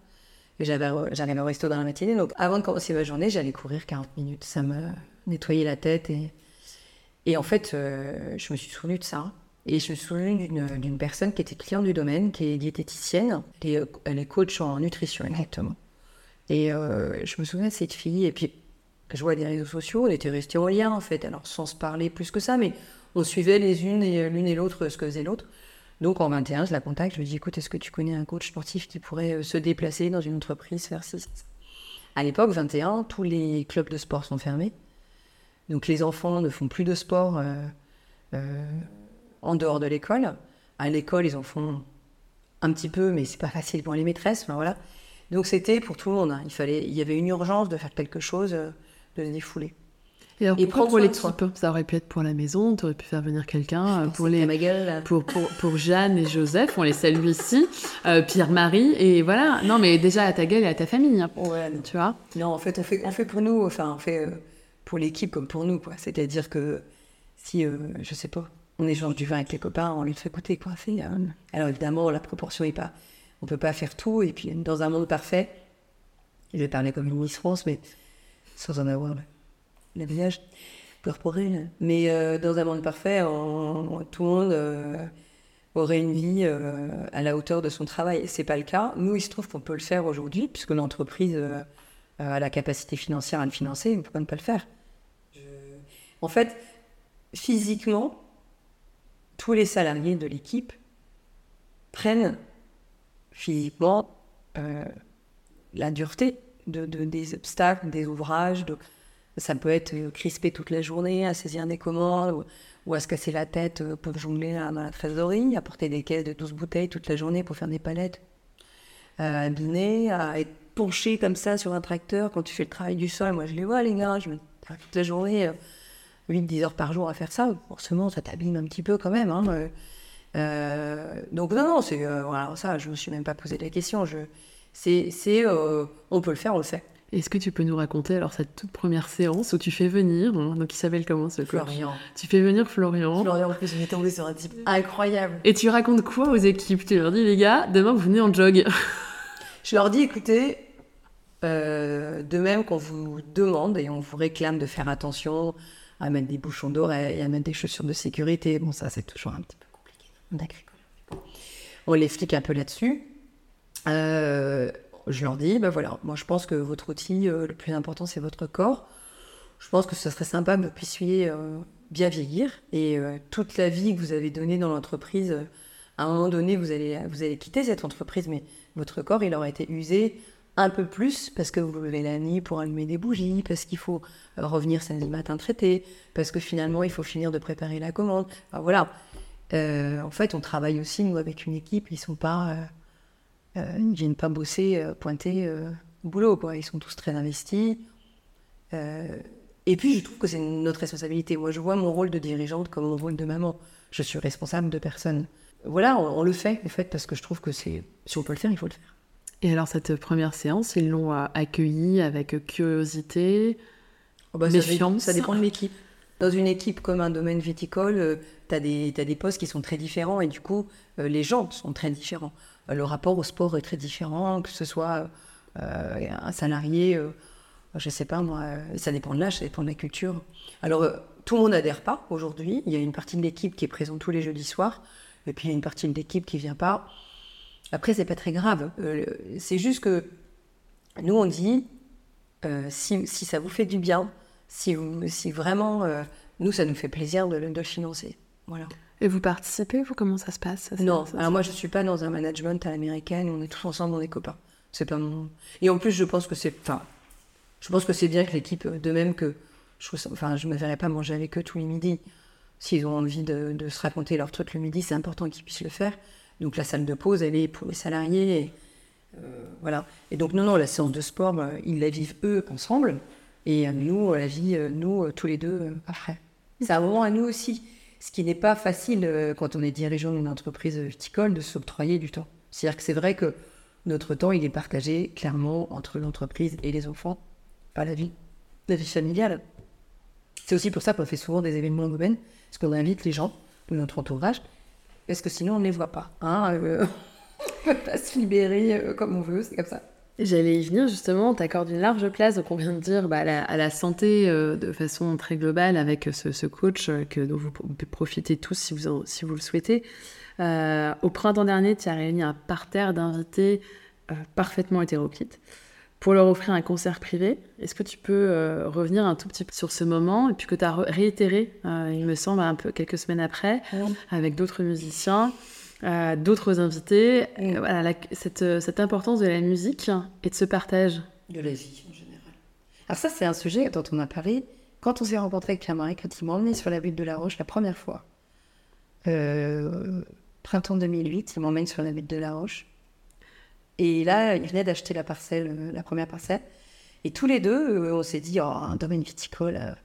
B: J'arrivais au resto dans la matinée. Donc, avant de commencer ma journée, j'allais courir 40 minutes. Ça me nettoyait la tête. Et, et en fait, euh, je me suis souvenu de ça. Et je me souvenu d'une, personne qui était cliente du domaine, qui est diététicienne. Elle est, elle est coach en nutrition, exactement. Et euh, je me souviens de cette fille. Et puis, je vois les réseaux sociaux, on était restés en lien, en fait. Alors, sans se parler plus que ça, mais on suivait les unes et l'une et l'autre ce que faisait l'autre. Donc, en 21, je la contacte. Je lui dis, écoute, est-ce que tu connais un coach sportif qui pourrait euh, se déplacer dans une entreprise, faire ci, ça, À l'époque, 21, tous les clubs de sport sont fermés. Donc, les enfants ne font plus de sport euh, euh, en dehors de l'école. À l'école, ils en font un petit peu, mais c'est pas facile pour les maîtresses. Enfin, voilà. Donc, c'était pour tout le monde. hein. Il, fallait, il y avait une urgence de faire quelque chose, euh, de se défouler.
A: Et, alors,
B: Et prendre
A: pour
B: soin de soi.
A: l'équipe Ça aurait pu être pour la maison, tu aurais pu faire venir quelqu'un. euh, Pour les,
B: là.
A: pour, pour, pour Jeanne et Joseph, on les salue ici, euh, Pierre-Marie, et voilà. Non, mais déjà à ta gueule et à ta famille, hein,
B: Ouais,
A: tu vois?
B: Non, en fait, on fait, on fait pour nous, enfin, on fait euh, pour l'équipe comme pour nous, quoi. C'est-à-dire que si, euh, je sais pas, on échange du vin avec les copains, on lui fait goûter, quoi. Alors évidemment, la proportion est pas, on peut pas faire tout, et puis dans un monde parfait, je vais parler comme une Miss France, mais sans en avoir le, le visage corporel. Mais euh, dans un monde parfait, tout le monde euh, aurait une vie euh, à la hauteur de son travail. C'est pas le cas. Nous, il se trouve qu'on peut le faire aujourd'hui, puisque l'entreprise a la capacité financière à le financer. Pourquoi ne pas le faire En fait, physiquement, tous les salariés de l'équipe prennent physiquement la dureté de- des obstacles, des ouvrages. de- ça peut être euh, crispé toute la journée, à saisir des commandes, ou, à se casser la tête euh, pour jongler dans la trésorerie, à porter des caisses de 12 bouteilles toute la journée pour faire des palettes, à abîmer, à être penché comme ça sur un tracteur quand tu fais le travail du sol. Moi, je les vois, les gars, je me toute la journée, 8-10 heures par jour à faire ça. Forcément, ça t'abîme un petit peu quand même. hein, euh. Euh, donc, non, non, c'est. euh, voilà, ça, je me suis même pas posé la question. C'est. euh, on peut le faire, on le fait.
A: Est-ce que tu peux nous raconter alors cette toute première séance où tu fais venir, donc il s'appelle comment ce coach?
B: Florian.
A: Tu fais venir Florian.
B: Florian, en plus, est tombé sur un type incroyable.
A: Et tu racontes quoi aux équipes? Tu leur dis, les gars, demain vous venez en jog.
B: Je leur dis, écoutez, euh, de même qu'on vous demande et on vous réclame de faire attention à mettre des bouchons d'oreille, à mettre des chaussures de sécurité. Bon, ça, c'est toujours un petit peu compliqué. On les flique un peu là-dessus. Euh, je leur dis, ben voilà, moi je pense que votre outil, euh, le plus important, c'est votre corps. Je pense que ce serait sympa que vous puissiez euh, bien vieillir et euh, toute la vie que vous avez donnée dans l'entreprise, à un moment donné, vous allez, vous allez quitter cette entreprise, mais votre corps, il aura été usé un peu plus parce que vous levez la nuit pour allumer des bougies, parce qu'il faut revenir samedi matin traiter, parce que finalement il faut finir de préparer la commande. Voilà. En fait, on travaille aussi nous avec une équipe. Ils sont pas, euh, euh, ils viennent pas bosser euh, pointer euh, au boulot quoi. Ils sont tous très investis. Euh, et puis je trouve que c'est notre responsabilité. Moi, je vois mon rôle de dirigeante comme mon rôle de maman. Je suis responsable de personne. Voilà, on, on le fait en fait parce que je trouve que c'est si on peut le faire, il faut le faire.
A: Et alors, cette première séance, ils l'ont euh, accueillie avec curiosité.
B: Oh bah,
A: Méfiance.
B: ça dépend de l'équipe. Dans une équipe comme un domaine viticole, tu as des, des postes qui sont très différents et du coup, euh, les gens sont très différents. Euh, le rapport au sport est très différent, que ce soit euh, un salarié, euh, je sais pas moi, ça dépend de l'âge, ça dépend de la culture. Alors, tout le monde n'adhère pas aujourd'hui. Il y a une partie de l'équipe qui est présente tous les jeudis soirs et puis il y a une partie de l'équipe qui vient pas. Après, c'est pas très grave. C'est juste que nous, on dit, si, ça vous fait du bien, si, vraiment, nous, ça nous fait plaisir de le financer. Voilà.
A: Et vous participez, vous? Comment ça se passe ça,
B: Non,
A: ça-
B: alors moi, je suis pas dans un management à l'américaine, on est tous ensemble, on est copains. C'est pas mon... Et en plus, je pense que c'est... Enfin, je pense que c'est bien que l'équipe, euh, de même que... Je Enfin, je me verrais pas manger avec eux tous les midis. S'ils ont envie de, de se raconter leur truc le midi, c'est important qu'ils puissent le faire. Donc la salle de pause, elle est pour les salariés. et, euh, voilà. Et donc, non, non, la séance de sport, bah, ils la vivent eux ensemble. Et euh, nous, on la vit, nous, tous les deux, après. C'est un moment à nous aussi. Ce qui n'est pas facile euh, quand on est dirigeant d'une entreprise viticole de s'octroyer du temps. C'est-à-dire que c'est vrai que notre temps, il est partagé clairement entre l'entreprise et les enfants, pas la vie, la vie familiale. C'est aussi pour ça qu'on fait souvent des événements en domaine, parce qu'on invite les gens de notre entourage, parce que sinon on ne les voit pas. Hein, euh, on ne peut pas se libérer euh, comme on veut, c'est comme ça.
A: J'allais y venir justement, t'accordes une large place, donc on vient de dire bah, à, la, à la santé euh, de façon très globale avec ce, ce coach euh, que, dont vous pro- profitez tous si vous, en- si vous le souhaitez. Euh, au printemps dernier, tu as réuni un parterre d'invités euh, parfaitement hétéroclites pour leur offrir un concert privé. Est-ce que tu peux euh, revenir un tout petit peu sur ce moment et puis que tu as réitéré, euh, il me semble, un peu quelques semaines après, avec d'autres musiciens, euh, d'autres invités.
B: Mm.
A: Euh, voilà, la- cette, euh, cette importance de la musique et de ce partage.
B: De la vie en général. Alors ça, c'est un sujet dont on a parlé quand on s'est rencontré avec Pierre-Marie, quand il m'a emmené sur la butte de la Roche la première fois. Euh, printemps 2008, il m'emmène sur la butte de la Roche. Et là, il venait d'acheter la parcelle, la première parcelle. Et tous les deux, on s'est dit, oh, un domaine viticole,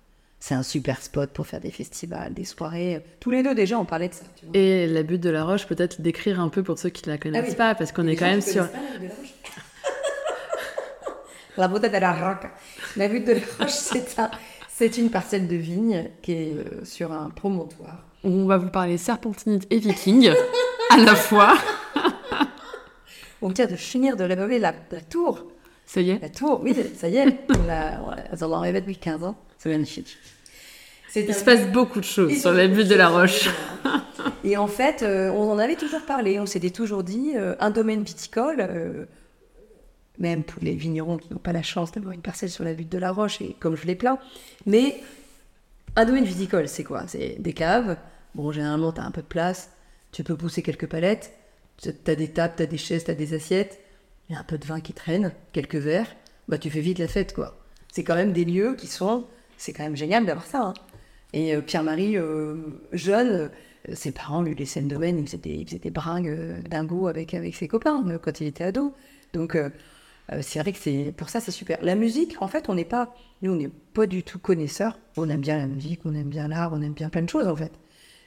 B: c'est un super spot pour faire des festivals, des soirées. Tous les deux, déjà, on parlait de ça. tu vois.
A: Et la butte de la Roche, peut-être décrire un peu pour ceux qui ne la connaissent
B: Ah oui.
A: pas, parce qu'on est quand même sur...
B: pas la butte de la Roche. La butte de la Roche. La butte de la Roche, c'est un- c'est une parcelle de vigne qui est euh, sur un promontoire.
A: On va vous parler serpentinite et viking à la fois.
B: On vient de finir de laver la, la tour.
A: Ça y est.
B: La tour, oui, ça y est. On l'a enlevé depuis 15 ans. C'est magnifique.
A: Il
B: un-
A: se passe beaucoup de choses sur la butte de la Roche.
B: Et en fait, euh, on en avait toujours parlé. On s'était toujours dit, euh, un domaine viticole, euh, même pour les vignerons qui n'ont pas la chance d'avoir une parcelle sur la butte de la Roche, et comme je l'ai plein. Mais un domaine viticole, c'est quoi? C'est des caves. Bon, généralement, tu as un peu de place. Tu peux pousser quelques palettes. Tu as des tables, tu as des chaises, tu as des assiettes. Il y a un peu de vin qui traîne, quelques verres. Bah, tu fais vite la fête, quoi. C'est quand même des lieux qui sont. C'est quand même génial d'avoir ça. hein. Et euh, Pierre-Marie, euh, jeune, euh, ses parents lui laissaient le domaine, il faisait des, il faisait des bringues dingo avec, avec ses copains quand il était ado. Donc, c'est vrai que c'est pour ça, c'est super. La musique, en fait, on n'est pas, nous, on n'est pas du tout connaisseurs. On aime bien la musique, on aime bien l'art, on aime bien plein de choses, en fait.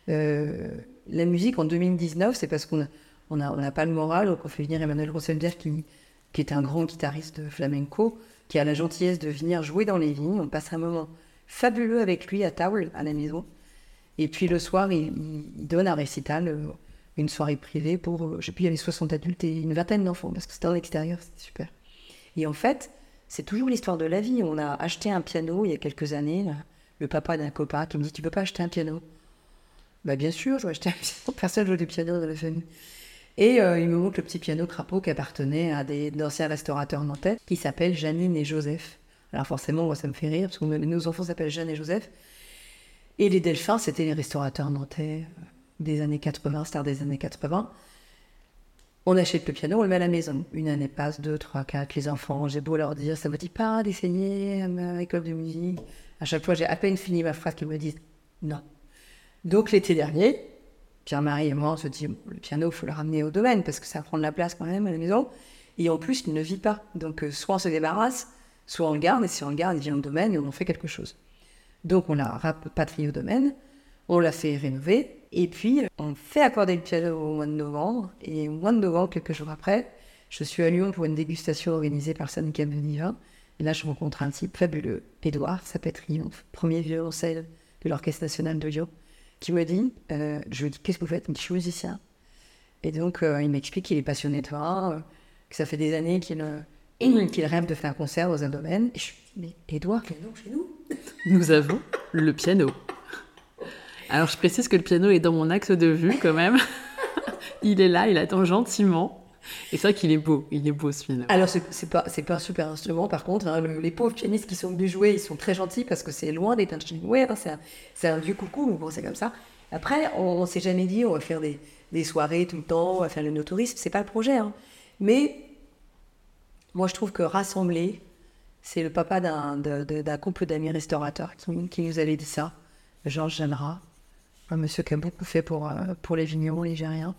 B: La musique, en 2019, c'est parce qu'on n'a on a, on n'a pas le moral, donc on fait venir Emmanuel Rosenberg, qui, qui est un grand guitariste flamenco, qui a la gentillesse de venir jouer dans les vignes. On passe un moment fabuleux avec lui à table, à la maison. Et puis le soir, il, donne un récital, euh, une soirée privée pour, euh, je sais plus, il y avait 60 adultes et une vingtaine d'enfants, parce que c'était en extérieur, c'était super. Et en fait, c'est toujours l'histoire de la vie. On a acheté un piano il y a quelques années, le papa d'un copain qui me dit Tu veux pas acheter un piano? Bah bien sûr, je vais acheter un piano. Personne joue du piano dans la famille. Et euh, il me montre le petit piano crapaud qui appartenait à des d'anciens restaurateurs nantais qui s'appellent Janine et Joseph. Alors forcément, moi ça me fait rire parce que nos enfants s'appellent Jeanne et Joseph. Et les Delphins, c'était les restaurateurs nantais euh, des années 80, stars des années 80. On achète le piano, on le met à la maison. Une année passe, deux, trois, quatre, les enfants, j'ai beau leur dire, ça me dit pas d'essayer à ma école de musique? À chaque fois, j'ai à peine fini ma phrase qu'ils me disent non. Donc l'été dernier, Pierre-Marie et moi, on se dit, le piano, il faut le ramener au domaine parce que ça prend de la place quand même à la maison. Et en plus, il ne vit pas. Donc euh, soit on se débarrasse, soit on le garde. Et si on le garde, il vient au domaine et on en fait quelque chose. Donc on l'a rapatrié au domaine, on l'a fait rénover. Et puis, on fait accorder le piano au mois de novembre. Et au mois de novembre, quelques jours après, je suis à Lyon pour une dégustation organisée par syndicat de. Et là, je rencontre un type fabuleux, Édouard, ça peut Triomphe, premier violoncelle de l'Orchestre national de Lyon, qui me dit, euh, je lui dis, qu'est-ce que vous faites? Je suis musicien. Et donc, euh, il m'explique qu'il est passionné de vin, euh, que ça fait des années qu'il qu'il rêve de faire un concert dans un domaine. Et je suis mais Édouard, piano chez nous?
A: Nous avons le piano. Alors, je précise que le piano est dans mon axe de vue quand même. il est là, il attend gentiment. Et c'est vrai qu'il est beau, il est beau ce piano.
B: Alors, c'est pas, pas un super instrument par contre. Hein. les pauvres pianistes qui sont venus jouer, ils sont très gentils parce que c'est loin d'être un chinois. Hein. c'est un, vieux coucou, mais bon, c'est comme ça. Après, on, ne s'est jamais dit, on va faire des, des, soirées tout le temps, on va faire le no-tourisme. C'est pas le projet. Hein. Mais moi, je trouve que rassembler, c'est le papa d'un couple d'amis restaurateurs qui, nous avait dit ça, Georges Jeannera, un monsieur qui a beaucoup fait pour, euh, les vignerons ligériens,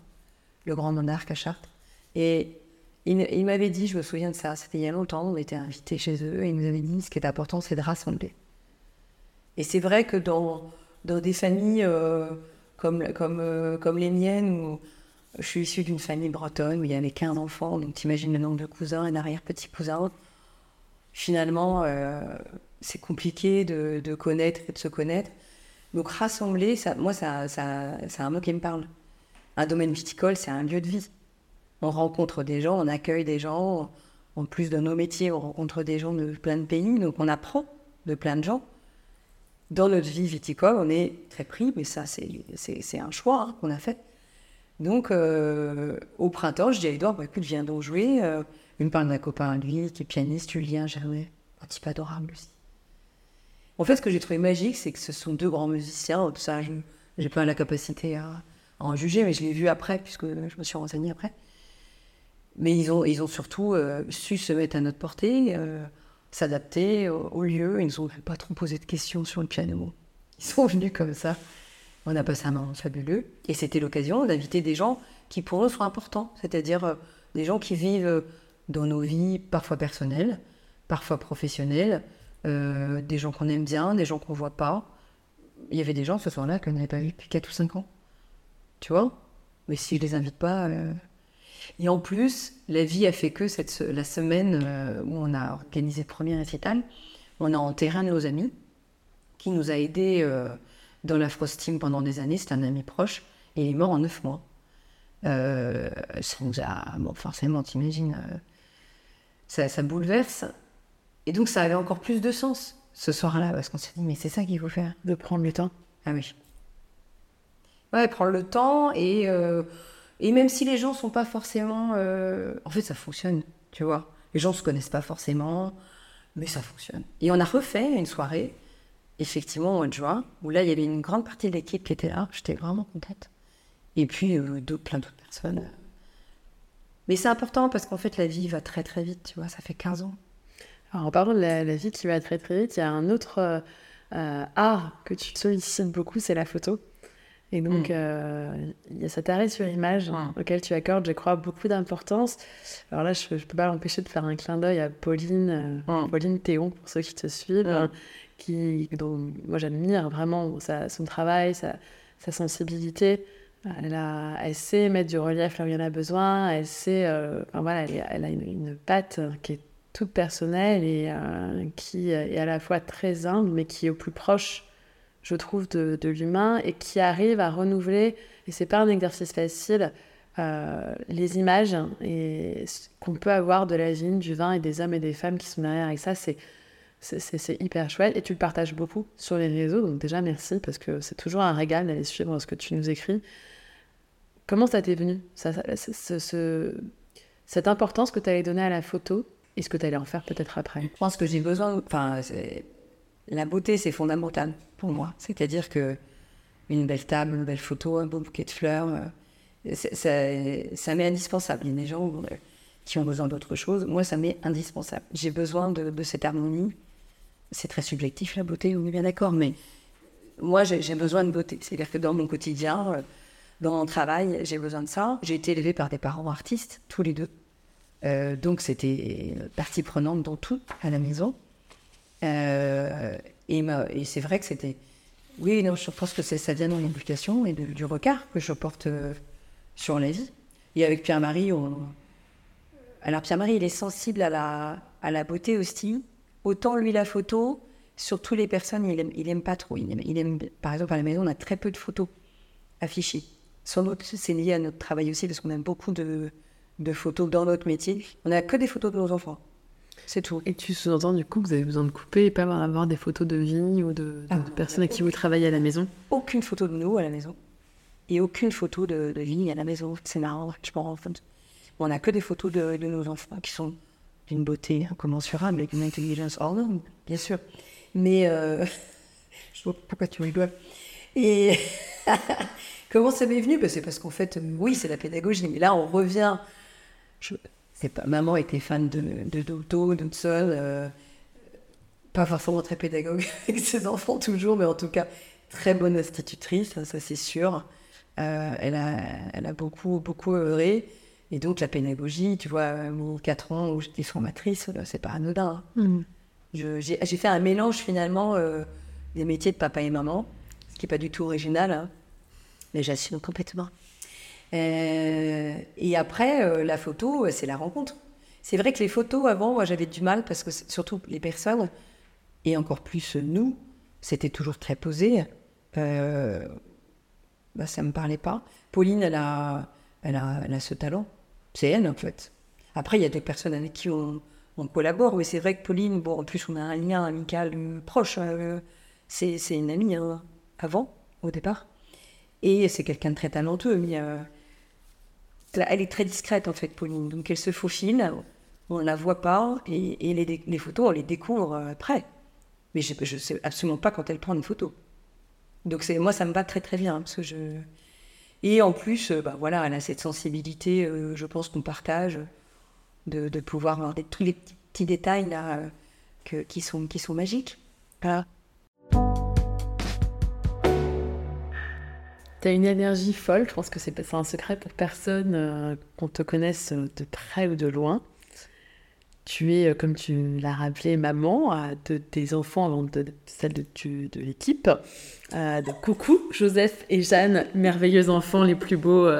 B: le grand monarque à Chartres. Et il, m'avait dit, je me souviens de ça, c'était il y a longtemps, on était invités chez eux, et il nous avait dit ce qui est important, c'est de rassembler. Et c'est vrai que dans, des familles euh, euh, comme les miennes, où je suis issue d'une famille bretonne où il y avait 15 enfants, donc t'imagines le nombre de cousins, un arrière-petit-cousin. Finalement, euh, c'est compliqué de, connaître et de se connaître. Donc rassembler, ça, moi, ça, ça, c'est un mot qui me parle. Un domaine viticole, c'est un lieu de vie. On rencontre des gens, on accueille des gens. En plus de nos métiers, on rencontre des gens de plein de pays, donc on apprend de plein de gens. Dans notre vie viticole, on est très pris, mais ça, c'est un choix hein, qu'on a fait. Donc, euh, au printemps, je dis à Edouard, bah, écoute, viens donc jouer. Euh, une part d'un copain lui, qui est pianiste, Julien Germain, un type adorable aussi. En fait, ce que j'ai trouvé magique, c'est que ce sont deux grands musiciens. Tout ça, je n'ai pas la capacité à, en juger, mais je l'ai vu après, puisque je me suis renseignée après. Mais ils ont, ils ont surtout euh, su se mettre à notre portée, s'adapter au, lieu. Ils ne ont pas trop posé de questions sur le piano. Ils sont venus comme ça. On a passé un moment fabuleux. Et c'était l'occasion d'inviter des gens qui pour nous sont importants, c'est-à-dire euh, des gens qui vivent euh, dans nos vies parfois personnelles, parfois professionnelles, euh, des gens qu'on aime bien, des gens qu'on voit pas. Il y avait des gens ce soir-là qu'on n'avait pas vu depuis 4 ou 5 ans. Tu vois? Mais si je les invite pas. Et en plus, la vie a fait que cette, la semaine où on a organisé le premier récital, on a enterré un de nos amis qui nous a aidés dans la Team pendant des années, c'est un ami proche, et il est mort en neuf mois. Euh, ça nous a, bon, forcément, t'imagines, euh, ça, ça, bouleverse. Et donc, ça avait encore plus de sens ce soir-là, parce qu'on s'est dit, mais c'est ça qu'il faut faire.
A: De prendre le temps.
B: Ah oui. Ouais, prendre le temps, et, euh, et même si les gens sont pas forcément. En fait, ça fonctionne, tu vois. Les gens se connaissent pas forcément, mais ça fonctionne. Et on a refait une soirée effectivement au mois de juin, où là, il y avait une grande partie de l'équipe qui était là. J'étais vraiment contente. Et puis, euh, plein d'autres personnes. Mais c'est important parce qu'en fait, la vie va très très vite, tu vois, ça fait 15 ans.
A: Alors, en parlant de la, vie qui va très très vite, il y a un autre euh, euh, art que tu sollicites beaucoup, c'est la photo. Et donc, mm. il y a cet arrêt sur image mm. auquel tu accordes, je crois, beaucoup d'importance. Alors là, je ne peux pas l'empêcher de faire un clin d'œil à Pauline, mm. Pauline Théon, pour ceux qui te suivent, qui, dont moi j'admire vraiment son travail, sa, sensibilité. Elle, a, elle, sait mettre du relief là où il y en a besoin, elle sait, euh, enfin, voilà, elle, a une, patte qui est toute personnelle et euh, qui est à la fois très humble, mais qui est au plus proche, je trouve, de, l'humain et qui arrive à renouveler, et c'est pas un exercice facile, euh, les images et qu'on peut avoir de la vigne, du vin et des hommes et des femmes qui sont derrière. Et ça, c'est c'est hyper chouette et tu le partages beaucoup sur les réseaux. Donc déjà, merci parce que c'est toujours un régal d'aller suivre ce que tu nous écris. Comment ça t'est venu, ça, cette importance que tu allais donner à la photo et ce que tu allais en faire peut-être après?
B: Je pense que j'ai besoin... Enfin, la beauté, c'est fondamental pour moi. C'est-à-dire que une belle table, une belle photo, un beau bouquet de fleurs, euh, ça, m'est indispensable. Il y a des gens qui ont besoin d'autre chose. Moi, ça m'est indispensable. J'ai besoin de, cette harmonie. C'est très subjectif, la beauté, on est bien d'accord, mais moi, j'ai besoin de beauté. C'est-à-dire que dans mon quotidien, dans mon travail, j'ai besoin de ça. J'ai été élevée par des parents artistes, tous les deux. Euh, donc, c'était partie prenante dans tout à la maison. Euh, et, c'est vrai que c'était. Oui, non, je pense que ça vient dans l'éducation et du regard que je porte euh, sur la vie. Et avec Pierre-Marie, on... alors Pierre-Marie, il est sensible à la, à la beauté aussi. Autant lui, la photo, sur toutes les personnes, il aime, il aime pas trop. Il aime, il aime, par exemple, à la maison, on a très peu de photos affichées. Sans doute, c'est lié à notre travail aussi, parce qu'on aime beaucoup de, de photos dans notre métier. On n'a que des photos de nos enfants. C'est tout.
A: Et tu sous-entends du coup que vous avez besoin de couper et pas avoir des photos de vie ou de, ah, personnes avec qui vous travaillez à la maison?
B: Aucune photo de nous à la maison. Et aucune photo de, de vie à la maison. C'est marrant, je m'en rends compte. On n'a que des photos de, de, nos enfants qui sont d'une beauté incommensurable, avec une intelligence hors norme, bien sûr. Mais euh, je vois pourquoi tu rigoles. Et comment ça m'est venu? Ben, C'est parce qu'en fait, oui, c'est la pédagogie. Mais là, on revient. Je, pas, maman était fan de, de de seul, euh, pas forcément très pédagogue avec ses enfants toujours, mais en tout cas très bonne institutrice, ça, c'est sûr. Euh, elle, a, elle a beaucoup, beaucoup œuvré. Et donc la pédagogie, tu vois, mon 4 ans où j'étais formatrice, c'est pas anodin. Mm. j'ai, fait un mélange finalement euh, des métiers de papa et maman, ce qui n'est pas du tout original, hein, mais j'assume complètement. Euh, et après, euh, la photo, euh, c'est la rencontre. C'est vrai que les photos, avant, moi, j'avais du mal parce que surtout les personnes, et encore plus nous, c'était toujours très posé. Euh, bah, ça me parlait pas. Pauline, elle a, elle a, elle a ce talent. C'est elle, en fait. Après, il y a des personnes avec qui on, collabore. Mais c'est vrai que Pauline, bon, en plus, on a un lien amical proche. c'est une amie hein, avant, au départ. Et c'est quelqu'un de très talentueux. Mais elle est très discrète en fait, Pauline. Donc elle se faufile, on ne la voit pas, et, les, photos, on les découvre euh, après. Mais je ne sais absolument pas quand elle prend une photo. Donc moi, ça me va très très bien. Parce que je... Et en plus, euh, bah, voilà, elle a cette sensibilité, euh, je pense qu'on partage, de, pouvoir voir tous les petits, détails là, qui, sont, qui sont magiques. Voilà.
A: Tu as une énergie folle, je pense que c'est un secret pour personne euh, qu'on te connaisse de près ou de loin. Tu es, euh, comme tu l'as rappelé, maman de tes enfants avant de, celle de, de l'équipe. Euh, coucou, Joseph et Jeanne, merveilleux enfants les plus beaux,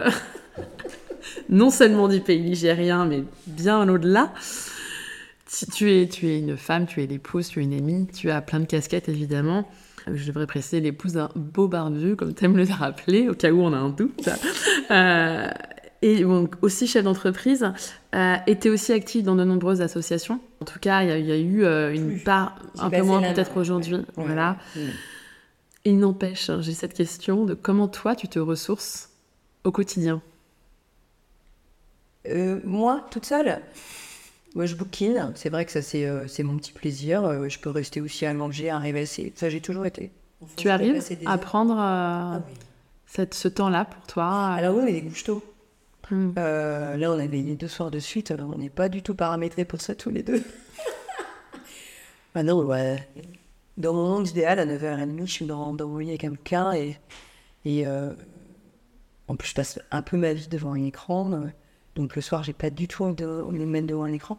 A: non seulement du pays nigérien, mais bien au-delà. Tu es, tu es une femme, tu es l'épouse, tu es une amie, tu as plein de casquettes évidemment je devrais préciser l'épouse d'un beau barbu, comme tu aimes le rappeler, au cas où on a un doute. Euh, et aussi chef d'entreprise, euh, était aussi active dans de nombreuses associations. En tout cas, il y, a eu euh, une part, un peu moins peut-être aujourd'hui. Voilà. Il n'empêche, hein, j'ai cette question de comment toi tu te ressources au quotidien?
B: moi, toute seule? Moi, je bouquine. C'est vrai que ça, c'est, euh, mon petit plaisir. Euh, je peux rester aussi à manger, à rêver. Ça, j'ai toujours été.
A: tu arrives à prendre euh, ah cette, ce temps-là pour toi?
B: Alors oui, mais des couches tôt. Hmm. là, on avait les deux soirs de suite. On n'est pas du tout paramétrés pour ça tous les deux. ah non, ouais. Dans mon monde idéal, à 9h30, je suis dans, dans mon lit avec quelqu'un et, et en plus, je passe un peu ma vie devant un écran. Donc le soir, j'ai pas du tout envie de devant un écran.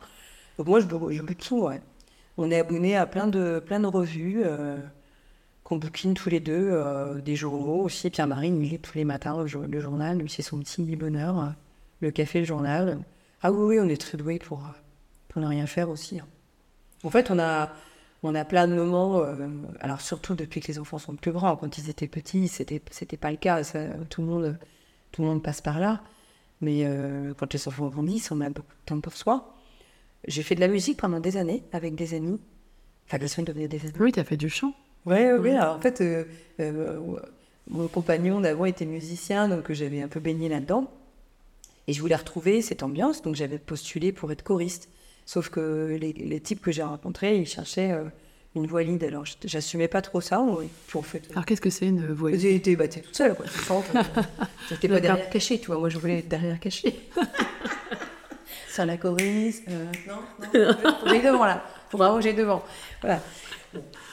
B: Donc moi, je, je tout, ouais. On est abonné à plein de, plein de revues euh, qu'on bouquine tous les deux, euh, des journaux aussi. Pierre-Marie, il lit tous les matins le, journal, lui, c'est son petit bonheur. Euh, le café, le journal. Ah oui, oui, on est très doués pour, pour ne rien faire aussi. Hein. En fait, on a, on a plein de moments, alors surtout depuis que les enfants sont plus grands, quand ils étaient petits, c'était, c'était pas le cas, tout, le monde, tout le monde passe par là. Mais euh, quand les enfants grandissent, on a beaucoup de temps pour soi. J'ai fait de la musique pendant des années avec des amis. Enfin, des amis.
A: Oui, tu as fait du chant.
B: Oui, oui. en fait, euh, euh, mon compagnon d'avant était musicien, donc j'avais un peu baigné là-dedans. Et je voulais retrouver cette ambiance, donc j'avais postulé pour être choriste. Sauf que les, les types que j'ai rencontrés, ils cherchaient une voilide. Alors, je- j'assumais pas trop ça. Oui. Puis, en fait,
A: Alors qu'est-ce que c'est une voix
B: j'ai été battue toute seule, quoi. Tu sens que j'étais pas derrière caché, tu vois. Moi, je voulais être derrière caché. Sur la choriste. euh, non, non. J'aille devant, là. Que j'aille devant. Voilà.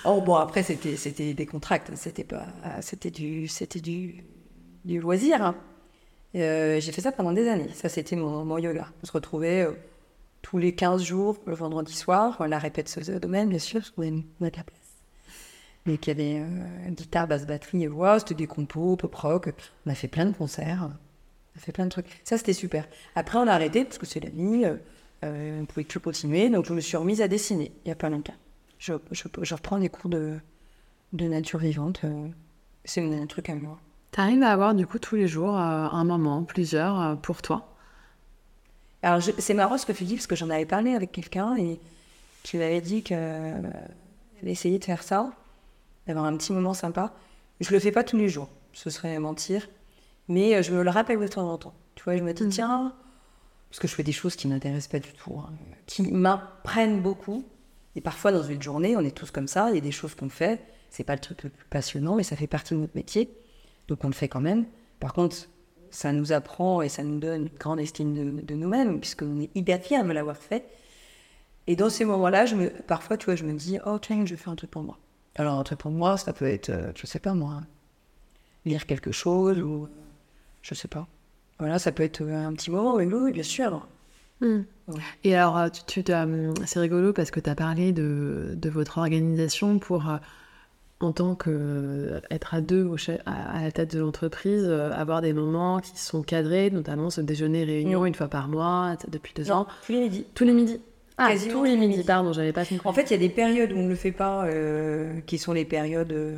B: Oh, bon, après, c'était, c'était des contracts. C'était pas, c'était du, c'était du, du loisir. hein. Euh, j'ai fait ça pendant des années. Ça, c'était mon, mon yoga. On se retrouvait euh, tous les 15 jours, le vendredi soir. La répète au domaine, bien sûr, parce qu'on avait on la place. Mais qu'il y avait euh, guitare, basse, batterie et voix. C'était des compos, pop rock. On a fait plein de concerts. On a fait plein de trucs. Ça, c'était super. Après, on a arrêté parce que c'est la euh, on ne pouvait plus continuer. Donc, je me suis remise à dessiner il n'y a pas longtemps. Je, je, je reprends des cours de, de nature vivante. euh, c'est un truc à moi.
A: T'arrives à avoir du coup tous les jours euh, un moment, plusieurs euh, pour toi?
B: Alors, c'est marrant ce que tu dis, parce que j'en avais parlé avec quelqu'un et qui m'avait dit qu'elle essayait de faire ça, d'avoir un petit moment sympa. Je le fais pas tous les jours, ce serait mentir, mais euh, je me le rappelle de temps en temps. Tu vois, je me dis, tiens, parce que je fais des choses qui m'intéressent pas du tout, hein, qui m'apprennent beaucoup. Et parfois, dans une journée, on est tous comme ça, il y a des choses qu'on fait, c'est pas le truc le plus passionnant, mais ça fait partie de notre métier, donc on le fait quand même. Par contre, ça nous apprend et ça nous donne une grande estime de, nous-mêmes, puisqu'on est hyper fiers de l'avoir fait. Et dans ces moments-là, je me, parfois, tu vois, je me dis, oh tiens, je faire un truc pour moi. Alors, un truc pour moi, ça peut être, euh, je sais pas moi, lire quelque chose ou, euh, je sais pas. Voilà, ça peut être euh, un petit moment, oui, oui, bien sûr.
A: Et alors, euh, tu, tu hum, c'est rigolo parce que tu as parlé de, de votre organisation pour, euh, en tant que euh, être à deux au chef- à, à la tête de l'entreprise, avoir des moments qui sont cadrés, notamment ce déjeuner réunion une fois par mois depuis deux
B: Non,
A: ans.
B: tous les midis.
A: Tous les midis. Ah,
B: Quasiment
A: tous les midis.
B: midis.
A: Pardon, j'avais pas compris.
B: En fait, il y a des périodes où on ne le fait pas, euh, qui sont les périodes euh,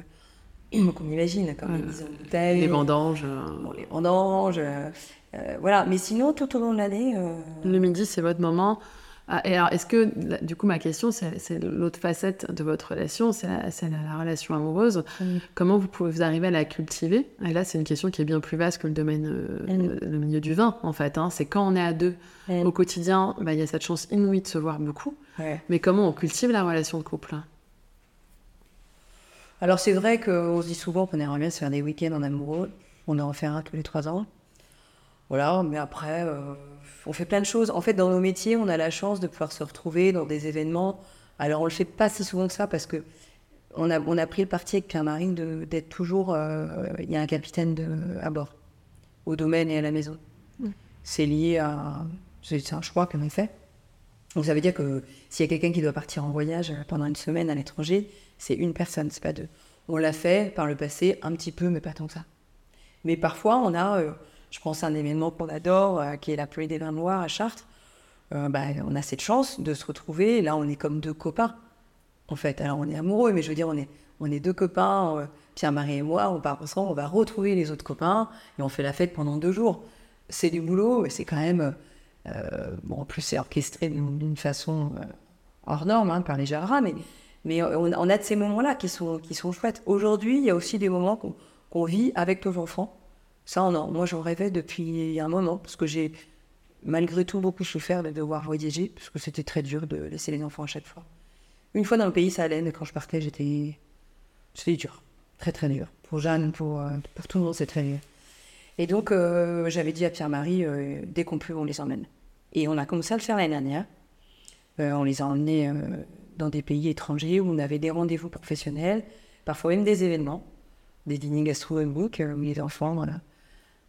B: qu'on imagine, comme
A: Ouais.
B: les mises en bouteille,
A: les vendanges. euh,
B: bon, les vendanges, euh, euh, voilà. Mais sinon, tout au long de l'année, euh,
A: Le midi, c'est votre moment. Ah, et alors, est-ce que, du coup, ma question, c'est l'autre facette de votre relation, c'est la, c'est la- la relation amoureuse.
B: Mm.
A: Comment vous pouvez vous arriver à la cultiver? Et là, c'est une question qui est bien plus vaste que le domaine, euh,
B: Mm.
A: le milieu du vin, en fait. hein. C'est quand on est à deux
B: Mm.
A: au quotidien, bah, il y a cette chance inouïe de se voir beaucoup.
B: ouais.
A: Mais comment on cultive la relation de couple hein?
B: Alors c'est vrai qu'on se dit souvent qu'on aimerait bien se faire des week-ends en amoureux. On en fait un tous les trois ans. Voilà, mais après, euh, on fait plein de choses. En fait, dans nos métiers, on a la chance de pouvoir se retrouver dans des événements. Alors on le fait pas si souvent que ça parce que on a, on a pris le parti avec Pierre-Marie de- d'être toujours... euh, Il y a un capitaine de, à bord, au domaine et à la maison. C'est lié à... C'est c'est un choix qu'on a fait. Donc ça veut dire que s'il y a quelqu'un qui doit partir en voyage euh, pendant une semaine à l'étranger, c'est une personne, c'est pas deux. On l'a fait par le passé un petit peu, mais pas tant que ça. Mais parfois, on a, euh, je pense à un événement qu'on adore, euh, qui est la pluie des vins noirs à Chartres. Euh, bah, on a cette chance de se retrouver. Là, on est comme deux copains, en fait. Alors, on est amoureux, mais je veux dire, on est, on est deux copains. Pierre-Marie et moi, on part ensemble, on va retrouver les autres copains et on fait la fête pendant deux jours. C'est du boulot et c'est quand même. bon, en plus, c'est orchestré d'une façon hors norme hein, par les Jarras, mais, mais on, a de ces moments-là qui sont, qui sont chouettes. Aujourd'hui, il y a aussi des moments qu'on vit avec nos enfants. Ça, on en- moi, j'en rêvais depuis un moment, parce que j'ai malgré tout beaucoup souffert de devoir voyager, parce que c'était très dur de laisser les enfants à chaque fois. Une fois dans le pays, ça allait, mais quand je partais, j'étais. C'était dur. Très, très dur. Pour Jeanne, pour, euh, pour tout le monde, c'est très dur. Et donc, euh, j'avais dit à Pierre-Marie, euh, dès qu'on peut, on les emmène. Et on a commencé à le faire l'année dernière. On les a emmenés dans des pays étrangers où on avait des rendez-vous professionnels, parfois même des événements, des dîners gastronomiques euh, où les enfants, voilà,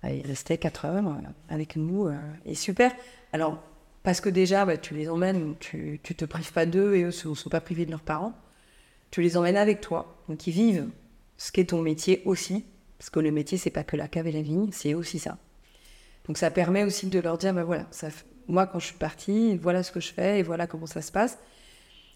B: ils restaient 4 heures euh, avec nous. euh, et super. Alors, parce que déjà, bah, tu les emmènes, tu, tu te prives pas d'eux et eux ne sont pas privés de leurs parents. Tu les emmènes avec toi. Donc, ils vivent ce qu'est ton métier aussi. Parce que le métier, c'est pas que la cave et la vigne, c'est aussi ça. Donc, ça permet aussi de leur dire, bah voilà, moi, quand je suis partie, voilà ce que je fais et voilà comment ça se passe.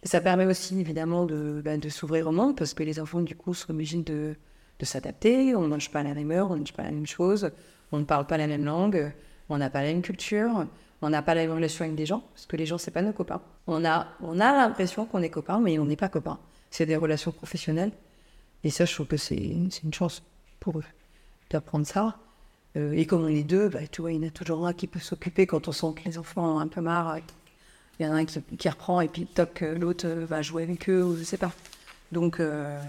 B: Ça permet aussi, évidemment, de, bah, de s'ouvrir au monde parce que les enfants, du coup, sont obligés de, s'adapter. On ne mange pas la même heure, on ne mange pas la même chose, on ne parle pas la même langue, on n'a pas la même culture, on n'a pas la même relation avec des gens parce que les gens, c'est pas nos copains. On a, on a l'impression qu'on est copains, mais on n'est pas copains. C'est des relations professionnelles. Et ça, je trouve que c'est c'est une chance pour eux d'apprendre ça. Euh, et comme on est deux, bah, tu vois, il y en a toujours un qui peut s'occuper quand on sent que les enfants ont un peu marre. Il y en a un qui, reprend et puis toc, euh, l'autre euh, va jouer avec eux ou je sais pas. Donc, euh,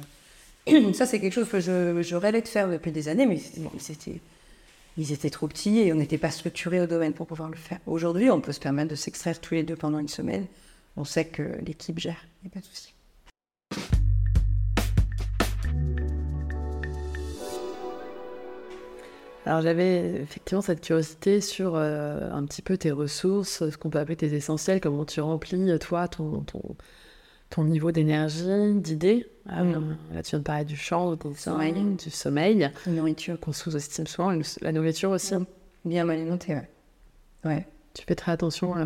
B: ça, c'est quelque chose que je, rêvais de faire depuis des années, mais ils étaient trop petits et on n'était pas structuré au domaine pour pouvoir le faire. Aujourd'hui, on peut se permettre de s'extraire tous les deux pendant une semaine. On sait que l'équipe gère, il n'y a pas de souci.
A: Alors j'avais effectivement cette curiosité sur euh, un petit peu tes ressources, ce qu'on peut appeler tes essentiels, comment tu remplis toi ton, ton, ton niveau d'énergie, d'idées. Ah, mm. Là tu viens de parler du chant, du sommeil, du sommeil,
B: la nourriture
A: qu'on sous-estime souvent, la nourriture aussi. Mm.
B: Bien m'alimenter, ouais. ouais.
A: Tu fais très attention. Euh...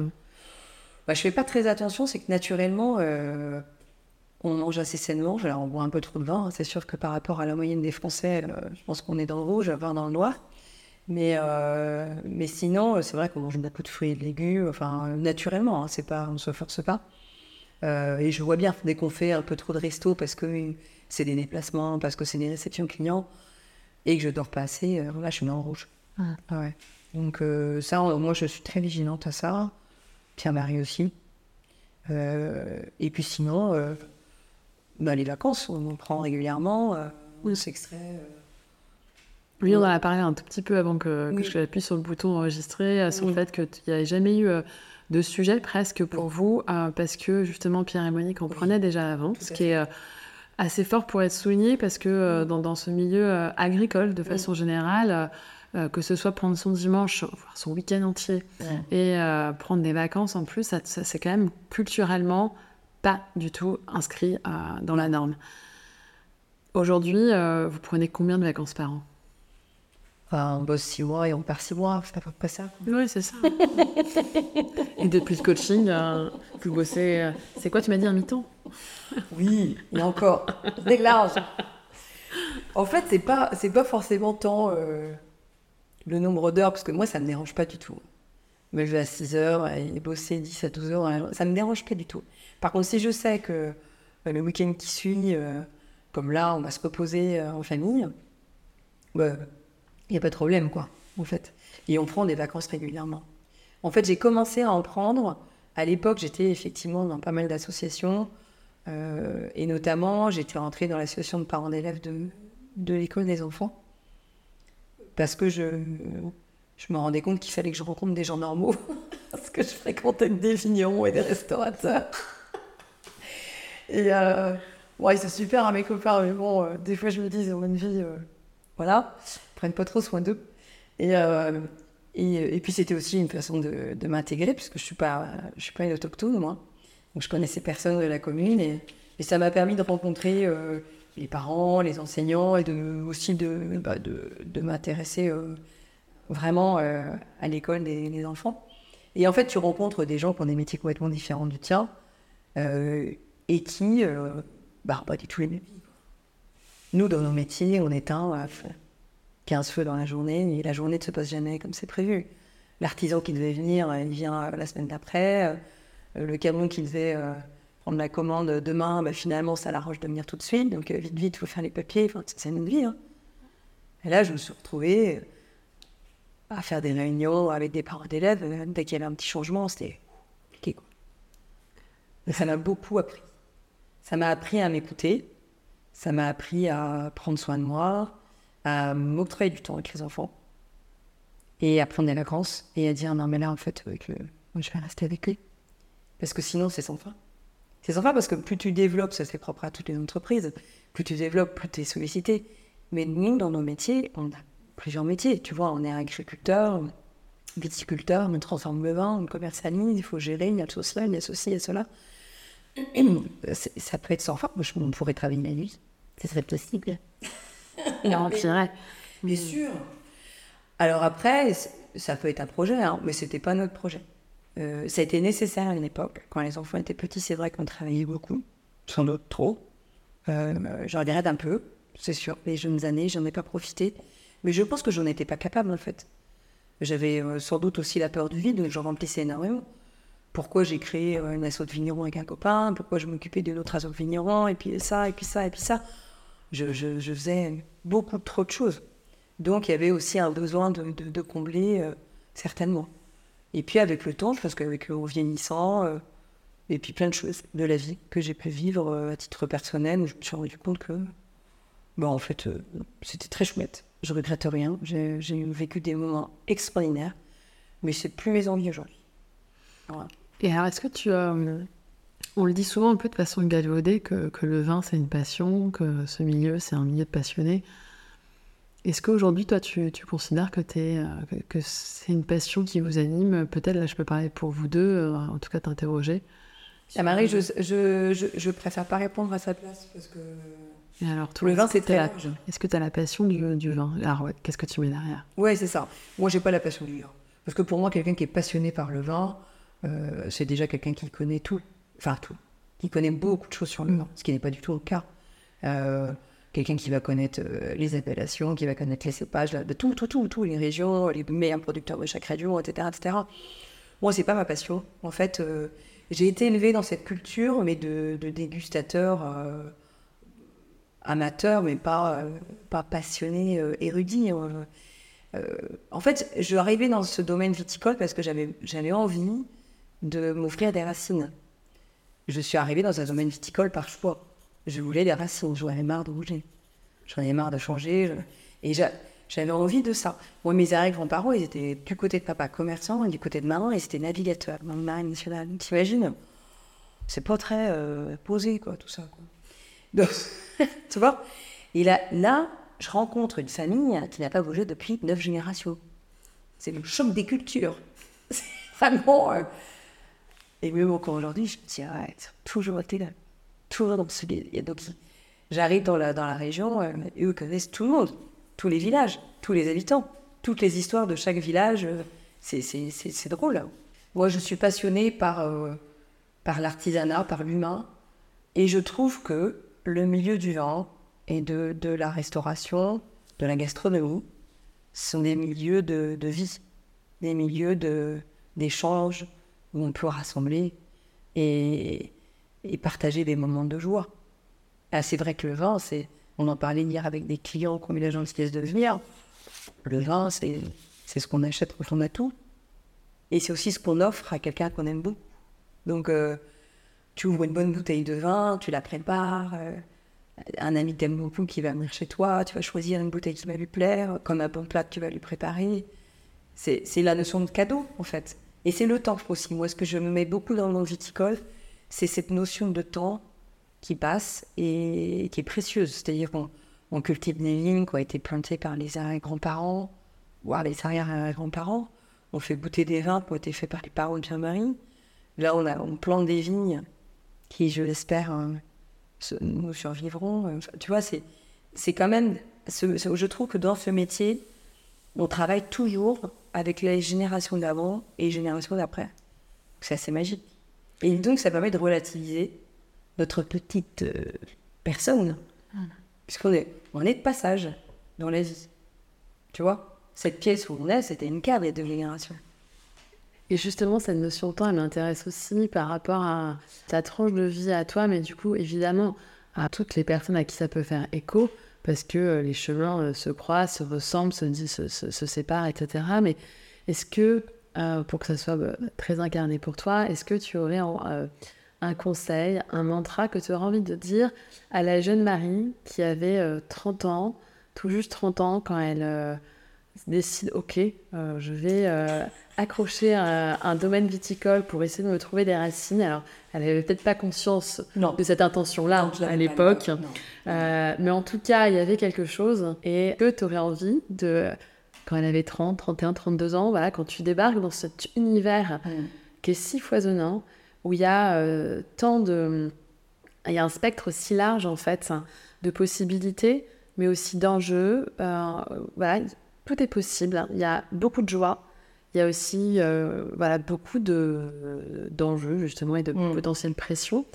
B: Bah, je fais pas très attention, c'est que naturellement euh, on mange assez sainement. On boit un peu trop de vin. Hein. C'est sûr que par rapport à la moyenne des Français, euh, je pense qu'on est dans le rouge, voire dans le noir. Mais, euh, mais sinon, c'est vrai qu'on mange beaucoup de fruits et de légumes, enfin, naturellement, hein, c'est pas, on ne se force pas. Euh, et je vois bien, dès qu'on fait un peu trop de resto parce que c'est des déplacements, parce que c'est des réceptions clients, et que je dors pas assez, là, je suis le rouge. Ah ouais. Donc, ça, moi, je suis très vigilante à ça. Pierre-Marie aussi. et puis sinon, bah, les vacances, on en prend régulièrement, euh, on s'extrait. Euh.
A: Oui, on en a parlé un tout petit peu avant que, que je appuie sur le bouton enregistrer, euh, sur le fait qu'il n'y avait jamais eu de sujet presque pour vous, parce que justement Pierre et Monique en prenaient déjà avant, ce qui est assez fort pour être souligné, parce que dans, dans, ce milieu agricole, de façon générale, que ce soit prendre son dimanche, son week-end entier, et prendre des vacances en plus, ça c'est quand même culturellement pas du tout inscrit euh, dans la norme. Aujourd'hui, euh, vous prenez combien de vacances par an?
B: On bosse six mois et on perd six mois, c'est à peu près ça.
A: Oui, c'est ça. et depuis le coaching, euh, vous bossez. c'est quoi, tu m'as dit un mi-temps?
B: Oui, et encore. Déclare. En fait, c'est pas, c'est pas forcément tant le nombre d'heures, parce que moi, ça me dérange pas du tout. Me lever à 6 heures et bosser 10 à 12 heures, ça me dérange pas du tout. Par contre, si je sais que euh, le week-end qui suit, euh, comme là, on va se reposer euh, en famille, il n'y a pas de problème, quoi, en fait. Et on prend des vacances régulièrement. En fait, j'ai commencé à en prendre. À l'époque, j'étais effectivement dans pas mal d'associations. et notamment, j'étais rentrée dans l'association de parents d'élèves de, de l'école des enfants. Parce que je, je me rendais compte qu'il fallait que je rencontre des gens normaux. parce que je fréquentais des vignerons et des restaurateurs. Et euh, super à hein, mes copains, mais bon, euh, des fois je me dis, ils ont une vie, euh, voilà, ils prennent pas trop soin d'eux. Et, et, et, puis c'était aussi une façon de, de m'intégrer, puisque je suis pas, je suis pas une autochtone, moi. Donc je connaissais personne de la commune, et, et ça m'a permis de rencontrer les parents, les enseignants, et de, aussi de, bah, de, de m'intéresser vraiment à l'école des, enfants. Et en fait, tu rencontres des gens qui ont des métiers complètement différents du tien. Euh, et qui, euh, bah, pas du tout les mêmes. Nous, dans nos métiers, on éteint 15 feux dans la journée, et la journée ne se passe jamais comme c'est prévu. L'artisan qui devait venir, il vient la semaine d'après. Euh, le camion qui devait euh, prendre la commande demain, bah, finalement, ça l'arrange de venir tout de suite. Donc, vite, vite, il faut faire les papiers. Enfin, c'est une vie. Hein. Et là, je me suis retrouvée à faire des réunions avec des parents d'élèves. Dès qu'il y avait un petit changement, c'était. Quoi. ça m'a beaucoup appris. Ça m'a appris à m'écouter, ça m'a appris à prendre soin de moi, à m'octroyer du temps avec les enfants, et à prendre des vacances, et à dire non mais là en fait, avec je vais rester avec lui. Parce que sinon c'est sans fin. C'est sans fin parce que plus tu développes, ça c'est propre à toutes les entreprises, plus tu développes, plus tu es sollicité. Mais nous, dans nos métiers, on a plusieurs métiers. Tu vois, on est agriculteur, viticulteur, on transforme le vin, on commercialise, il faut gérer, il y a tout cela, il y a ceci et cela ça peut être sans fin. On pourrait travailler la nuit. Ce serait possible.
A: non, c'est vrai.
B: Bien sûr. Alors après, ça peut être un projet, hein, mais c'était pas notre projet. Euh, ça a été nécessaire à une époque. Quand les enfants étaient petits, c'est vrai qu'on travaillait beaucoup, sans doute trop. Euh, j'en regrette un peu, c'est sûr. Les jeunes années, j'en ai pas profité. Mais je pense que j'en étais pas capable, en fait. J'avais euh, sans doute aussi la peur du vide, j'en remplissais énormément pourquoi j'ai créé euh, une asso de vigneron avec un copain, pourquoi je m'occupais d'une autre asso de vigneron, et puis ça, et puis ça, et puis ça. Je, faisais beaucoup trop de choses. Donc il y avait aussi un besoin de, combler, euh, certainement. Et puis avec le temps, je pense qu'avec le vieillissant, euh, Et puis plein de choses de la vie que j'ai pu vivre à titre personnel je me suis rendu compte que, bon, en fait, c'était très chouette. Je regrette rien. J'ai vécu des moments extraordinaires, mais c'est plus mes envies aujourd'hui. Voilà.
A: Et alors, est-ce que tu as. On le dit souvent un peu de façon galvaudée que, que le vin c'est une passion, que ce milieu c'est un milieu de passionnés. Est-ce qu'aujourd'hui, toi, tu, tu considères que, euh, que, que c'est une passion qui vous anime? Peut-être, là, je peux parler pour vous deux, euh, en tout cas t'interroger.
B: À Marie, je, je, je, je préfère pas répondre à sa place parce que
A: Et alors,
B: le vin, c'est très
A: la...
B: large.
A: Est-ce que tu as la passion du, du vin? Alors, ouais, qu'est-ce que tu mets derrière?
B: Ouais, c'est ça. Moi, j'ai pas la passion du vin. Parce que pour moi, quelqu'un qui est passionné par le vin, euh, c'est déjà quelqu'un qui connaît tout. Enfin, tout. Qui connaît beaucoup de choses sur le vin, ce qui n'est pas du tout le cas. Euh, quelqu'un qui va connaître euh, les appellations, qui va connaître les cépages, là, de tout, tout, tout, tout, les régions, les meilleurs producteurs de chaque région, etc., etc. Moi, c'est pas ma passion. En fait, j'ai été élevée dans cette culture, mais de, de dégustateur amateur, mais pas, euh, pas passionné, euh, érudit. euh. En fait, je suis arrivée dans ce domaine viticole parce que j'avais envie de m'offrir des racines. Je suis arrivée dans un domaine viticole par choix. Je voulais des racines, j'en avais marre de bouger. J'en avais marre de changer. Et j'a- j'avais envie de ça. Moi, mes arrière-grands-parents, ils étaient du côté de papa commerçant du côté de maman, ils étaient navigateurs dans. T'imagines? C'est pas très posé, quoi, tout ça. Donc, tu vois Et là, là, je rencontre une famille qui n'a pas bougé depuis neuf générations. C'est le choc des cultures. C'est vraiment. euh, Et même encore aujourd'hui, je me dis, ah, ont toujours été là. Toujours dans ce. et Donc, j'arrive dans la, dans la région, euh, et eux connaissent tout le monde, tous les villages, tous les habitants, toutes les histoires de chaque village. euh, C'est drôle. Moi, je suis passionnée par, euh, par l'artisanat, par l'humain. Et je trouve que le milieu du vin et de, de la restauration, de la gastronomie, sont des milieux de, de vie, des milieux de- d'échange où on peut rassembler et, et partager des moments de joie. Ah, c'est vrai que le vin, c'est, on en parlait hier avec des clients qui ont eu la gentillesse de venir. Le vin, c'est, c'est ce qu'on achète quand on a tout. Et c'est aussi ce qu'on offre à quelqu'un qu'on aime beaucoup. Donc, euh, tu ouvres une bonne bouteille de vin, tu la prépares. euh, un ami t'aime beaucoup qui va venir chez toi, tu vas choisir une bouteille qui va lui plaire, comme un bon plat que tu vas lui préparer. C'est la notion de cadeau, en fait. Et c'est le temps aussi. Moi, ce que je me mets beaucoup dans monde viticole, c'est cette notion de temps qui passe et qui est précieuse. C'est-à-dire qu'on on cultive des vignes qui ont été plantées par les arrière-grands-parents, voire les arrière-grands-parents. On fait goûter des vins qui ont été faits par les parents de Pierre-Marie. Là, on plante des vignes qui, je l'espère, euh, nous survivront. Euh, Tu vois, c'est, c'est quand même. ce- je trouve que dans ce métier, on travaille toujours avec les générations d'avant et les générations d'après. C'est assez magique. Et donc, ça permet de relativiser notre petite euh, personne. Puisqu'on est, on est de passage dans la vie. Tu vois Cette pièce où on est, c'était une carte des deux générations.
A: Et justement, cette notion de temps, elle m'intéresse aussi par rapport à ta tranche de vie à toi, mais du coup, évidemment, à toutes les personnes à qui ça peut faire écho, parce que euh, les chemins euh, se croisent, se ressemblent, se, se, se- séparent, etc. Mais est-ce que, euh, pour que ça soit euh, très incarné pour toi, est-ce que tu aurais un conseil, un mantra que tu aurais envie de dire à la jeune Marie qui avait euh, 30 ans, tout juste 30 ans, quand elle décide, ok, euh, je vais euh, accrocher un, un domaine viticole pour essayer de me trouver des racines. Alors, elle avait peut-être pas conscience
B: Non.
A: de cette intention-là à l'époque. Euh, mais en tout cas, il y avait quelque chose. Et que tu aurais envie de, quand elle avait 30, 31, 32 ans, voilà, quand tu débarques dans cet univers
B: Mm.
A: qui est si foisonnant, où il y a tant de... Il y a un spectre si large, en fait, de possibilités, mais aussi d'enjeux. Voilà, tout est possible. Il y a beaucoup de joie. Il y a aussi euh, voilà, beaucoup de, d'enjeux, justement, et de
B: Mm.
A: potentielles pressions.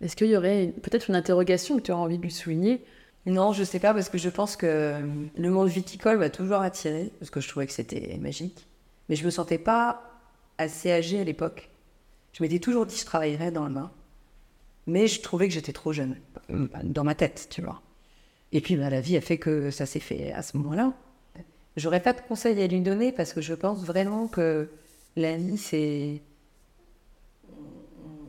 A: Est-ce qu'il y aurait peut-être une interrogation que tu aurais envie de lui souligner?
B: Non, je sais pas, parce que je pense que euh, le monde viticole m'a toujours attiré, parce que je trouvais que c'était magique. Mais je me sentais pas assez âgée à l'époque. Je m'étais toujours dit que je travaillerais dans le vin. Mais je trouvais que j'étais trop jeune, euh, dans ma tête, tu vois. Et puis bah, la vie a fait que ça s'est fait à ce moment-là. J'aurais pas de conseils à lui donner parce que je pense vraiment que la vie, c'est.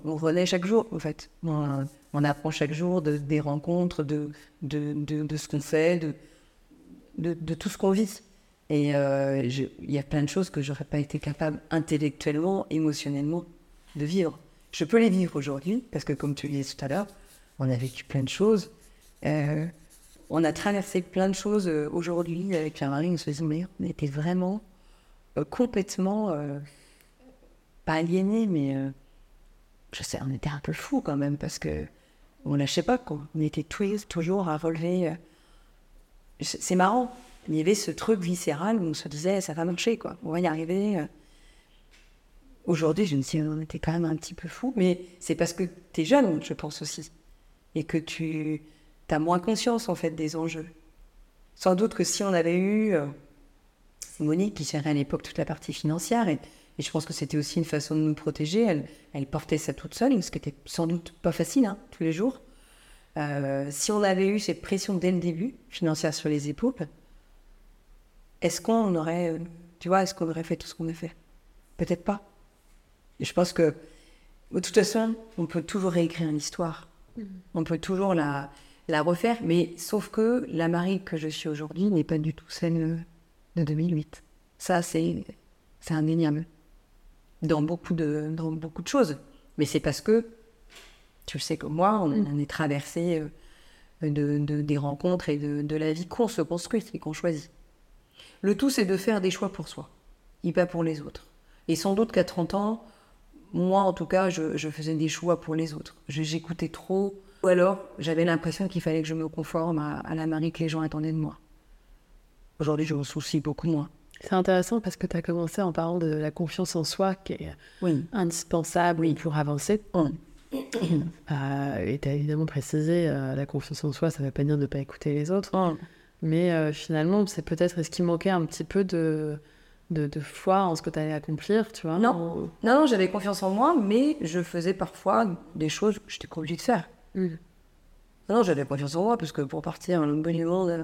B: on renaît chaque jour, en fait. On, apprend chaque jour de, des rencontres, de, de, de, ce qu'on fait, de, tout ce qu'on vit. Et euh, il y a plein de choses que j'aurais pas été capable intellectuellement, émotionnellement de vivre. Je peux les vivre aujourd'hui, parce que comme tu le disais tout à l'heure, on a vécu plein de choses. Euh, on a traversé plein de choses euh, aujourd'hui avec un mari, on se dit, on était vraiment euh, complètement, euh, pas aliénés, mais je sais, on était un peu fous quand même, parce que on lâchait pas, quoi. On était toujours à relever. c'est marrant. Il y avait ce truc viscéral où on se disait, ça va marcher, quoi. On va y arriver. Aujourd'hui, je me dis, on était quand même un petit peu fous, mais c'est parce que tu es jeune, je pense aussi. Et que tu as moins conscience, en fait, des enjeux. Sans doute que si on avait eu euh, Monique qui gérait à l'époque toute la partie financière, et, et je pense que c'était aussi une façon de nous protéger, elle, elle portait ça toute seule, ce qui était sans doute pas facile, hein, tous les jours. Euh, si on avait eu cette pression dès le début, financière sur les épaules, est-ce qu'on aurait, euh, tu vois, est-ce qu'on aurait fait tout ce qu'on a fait? Peut-être pas. Et je pense que, de toute façon, on peut toujours réécrire une histoire. On peut toujours la, la refaire, mais sauf que la Marie que je suis aujourd'hui n'est pas du tout celle de 2008. Ça, c'est c'est indéniable. Dans beaucoup, de, dans beaucoup de choses. Mais c'est parce que, tu le sais comme moi, on, on est traversé euh, de, de- des rencontres et de, de la vie qu'on se construit et qu'on choisit. Le tout, c'est de faire des choix pour soi, et pas pour les autres. Et sans doute qu'à 30 ans, moi en tout cas, je, je faisais des choix pour les autres. Je- J'écoutais trop, ou alors j'avais l'impression qu'il fallait que je me conforme à, à la Marie que les gens attendaient de moi. Aujourd'hui, je me soucie beaucoup moins.
A: C'est intéressant parce que tu as commencé en parlant de la confiance en soi qui est
B: Oui.
A: indispensable pour avancer.
B: Hum.
A: Euh, et tu as évidemment précisé, euh, la confiance en soi, ça ne veut pas dire de ne pas écouter les autres.
B: Hum.
A: Mais euh, finalement, c'est peut-être est-ce qu'il manquait un petit peu de, de, de foi en ce que tu allais accomplir, tu vois
B: Non. Non, non, j'avais confiance en moi, mais je faisais parfois des choses que j'étais obligée de faire.
A: Mm.
B: Non, j'avais confiance en moi, parce que pour partir à l'autre bout du monde, euh,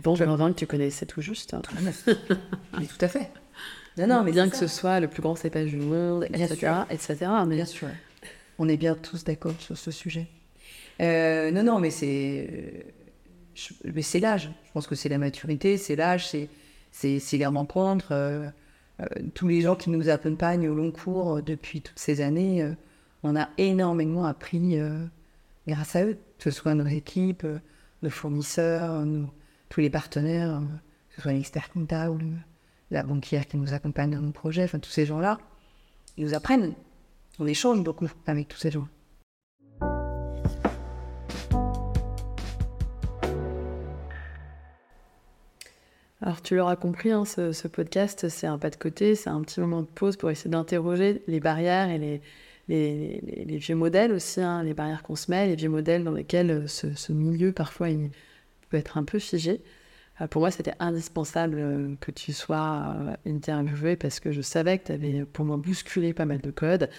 A: Bon, je me que tu connaissais tout juste. hein.
B: mais tout à fait. Non, non, mais
A: bien que ce soit le plus grand cépage du monde, etc. etc. Mais
B: Bien sûr. On est bien tous d'accord sur ce sujet. Euh, non, non, mais c'est. euh, je- Mais c'est l'âge. Je pense que c'est la maturité, c'est l'âge, c'est, c'est, c'est les rencontres. euh, tous les gens qui nous accompagnent au long cours depuis toutes ces années, on a énormément appris euh, grâce à eux, que ce soit nos équipes, euh, nos fournisseurs, nos- tous les partenaires, euh, que ce soit l'expert comptable, la banquière qui nous accompagne dans nos projets, enfin tous ces gens-là, ils nous apprennent. On échange beaucoup avec tous ces gens.
A: Alors tu l'auras compris, hein, ce, ce podcast, c'est un pas de côté, c'est un petit moment de pause pour essayer d'interroger les barrières et les, les, vieux modèles aussi, hein, les barrières qu'on se met, les vieux modèles dans lesquels euh, ce, milieu parfois il peut être un peu figé. Euh, pour moi, c'était indispensable euh, que tu sois interviewé parce que je savais que tu avais pour moi bousculé pas mal de codes.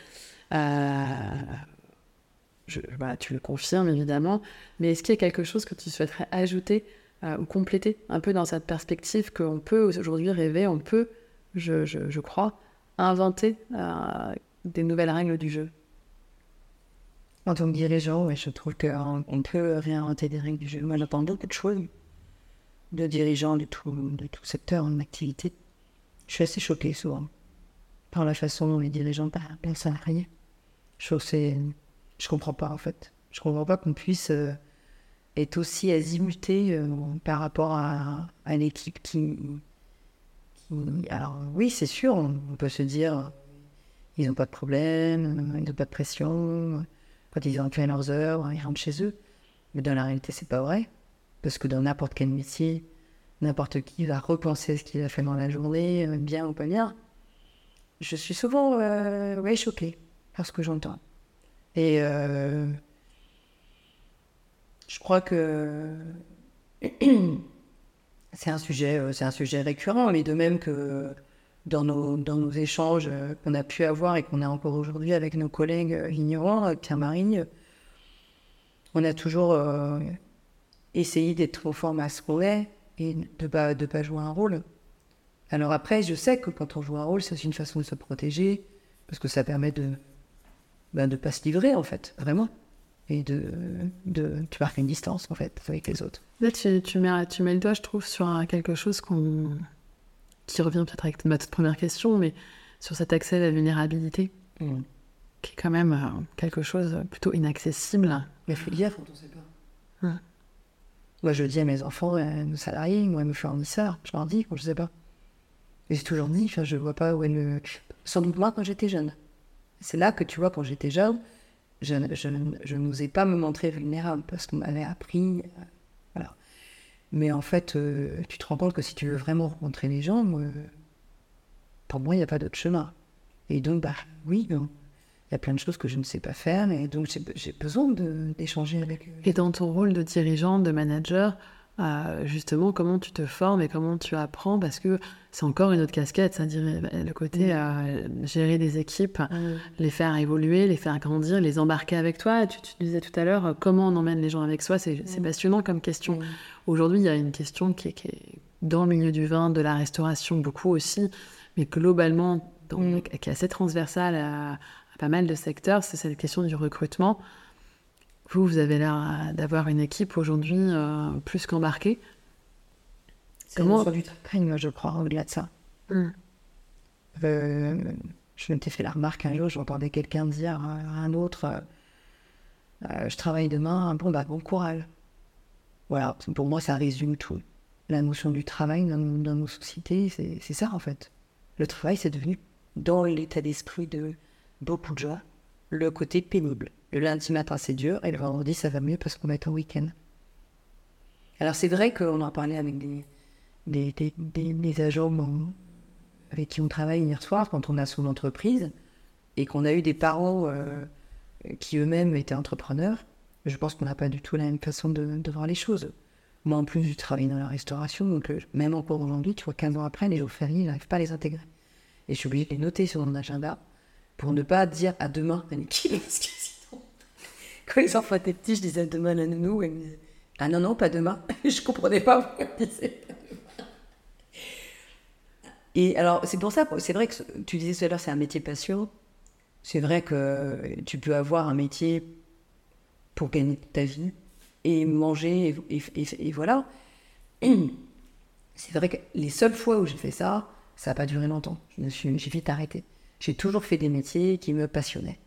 A: Voilà, tu le confirmes évidemment, mais est-ce qu'il y a quelque chose que tu souhaiterais ajouter ou compléter un peu dans cette perspective qu'on peut aujourd'hui rêver, on peut, je, crois, inventer des nouvelles règles du jeu.
B: En tant que dirigeant, je trouve qu'on on peut réinventer des règles du jeu. Moi, j'entends beaucoup de choses de dirigeants de tout, de tout secteur en activité. Je suis assez choquée souvent par la façon dont les dirigeants parlent aux salariés. Je trouve. Je comprends pas, en fait. Je comprends pas qu'on puisse euh, être aussi azimuté euh, par rapport à, à l'équipe qui, qui... Alors, oui, c'est sûr, on peut se dire ils n'ont pas de problème, ils n'ont pas de pression. Quand ils ont fait leurs heures, ils rentrent chez eux. Mais dans la réalité, c'est pas vrai. Parce que dans n'importe quel métier, n'importe qui va repenser ce qu'il a fait dans la journée, euh, bien ou pas bien. Je suis souvent euh, choquée par ce que j'entends. Et euh, je crois que c'est un sujet, euh, c'est un sujet récurrent, mais de même que dans nos, dans nos échanges euh, qu'on a pu avoir et qu'on a encore aujourd'hui avec nos collègues euh, ignorants, euh, Pierre-Marie, euh, on a toujours essayé d'être conforme à ce qu'on est et de ne pas, de pas jouer un rôle. Alors après, je sais que quand on joue un rôle, c'est une façon de se protéger, Parce que ça permet de ben, de pas se livrer, en fait, vraiment. Et de, de tu marques une distance, en fait, avec les autres.
A: Là, tu, tu, mets, tu mets le doigt, je trouve, sur quelque chose qu'on qui revient peut-être avec ma toute première question, mais sur cet accès à la vulnérabilité, mm. qui est quand même euh, quelque chose plutôt inaccessible.
B: Mais faut le dire quand on ne sait pas. Moi, je dis à mes enfants, à nos salariés, moi, mes fournisseurs, je leur dis quand je ne sais pas. Et j'ai toujours dit, je ne vois pas où elle me... Sans doute moi quand j'étais jeune. C'est là que tu vois, quand j'étais jeune, je, je, n'osais pas me montrer vulnérable parce qu'on m'avait appris. Mais en fait, euh, tu te rends compte que si tu veux vraiment rencontrer les gens, pour moi, il n'y a pas d'autre chemin. Et donc, bah oui, il y a plein de choses que je ne sais pas faire, et donc j'ai besoin d'échanger avec eux.
A: Et dans ton rôle de dirigeant, de manager, justement comment tu te formes et comment tu apprends parce que c'est encore une autre casquette, c'est-à-dire le côté à gérer des équipes, les faire évoluer, les faire grandir, les embarquer avec toi. Tu, disais tout à l'heure euh, comment on emmène les gens avec soi, c'est passionnant comme question. Aujourd'hui, il y a une question qui est, dans le milieu du vin, de la restauration beaucoup aussi, mais globalement qui est assez transversale à pas mal de secteurs, c'est cette question du recrutement. Vous, vous avez l'air d'avoir une équipe aujourd'hui euh, plus qu'embarquée.
B: Comment du travail, je crois, au-delà de ça. Hmm. Euh, je m'étais fait la remarque un jour, j'entendais quelqu'un dire à un autre euh, Je travaille demain, bon, bah, bon courage. Voilà, pour moi, ça résume tout. La notion du travail dans, dans nos sociétés, c'est ça en fait. Le travail, c'est devenu, dans l'état d'esprit de beaucoup de gens, le côté pénible. Le lundi matin, c'est dur, et le vendredi, ça va mieux parce qu'on va être en week-end. Alors, c'est vrai qu'on en parlait avec des, des, des, agents avec qui on travaille hier soir quand on a son entreprise et qu'on a eu des parents euh, qui eux-mêmes étaient entrepreneurs. Je pense qu'on n'a pas du tout la même façon de, voir les choses. Moi, en plus, je travaille dans la restauration, donc euh, même encore aujourd'hui, tu vois, 15 ans après, les jours fériés, n'arrive pas à les intégrer. Et je suis obligée de les noter sur mon agenda pour ne pas dire à demain à l'équipe. Quand les enfants étaient petits, je disais demain à nounou. Et ah non, non, pas demain. je comprenais pas Et alors, c'est pour ça, c'est vrai que tu disais tout à l'heure, c'est un métier passion. C'est vrai que tu peux avoir un métier pour gagner ta vie et manger, et, voilà. C'est vrai que les seules fois où j'ai fait ça, ça n'a pas duré longtemps. J'ai vite arrêté. J'ai toujours fait des métiers qui me passionnaient.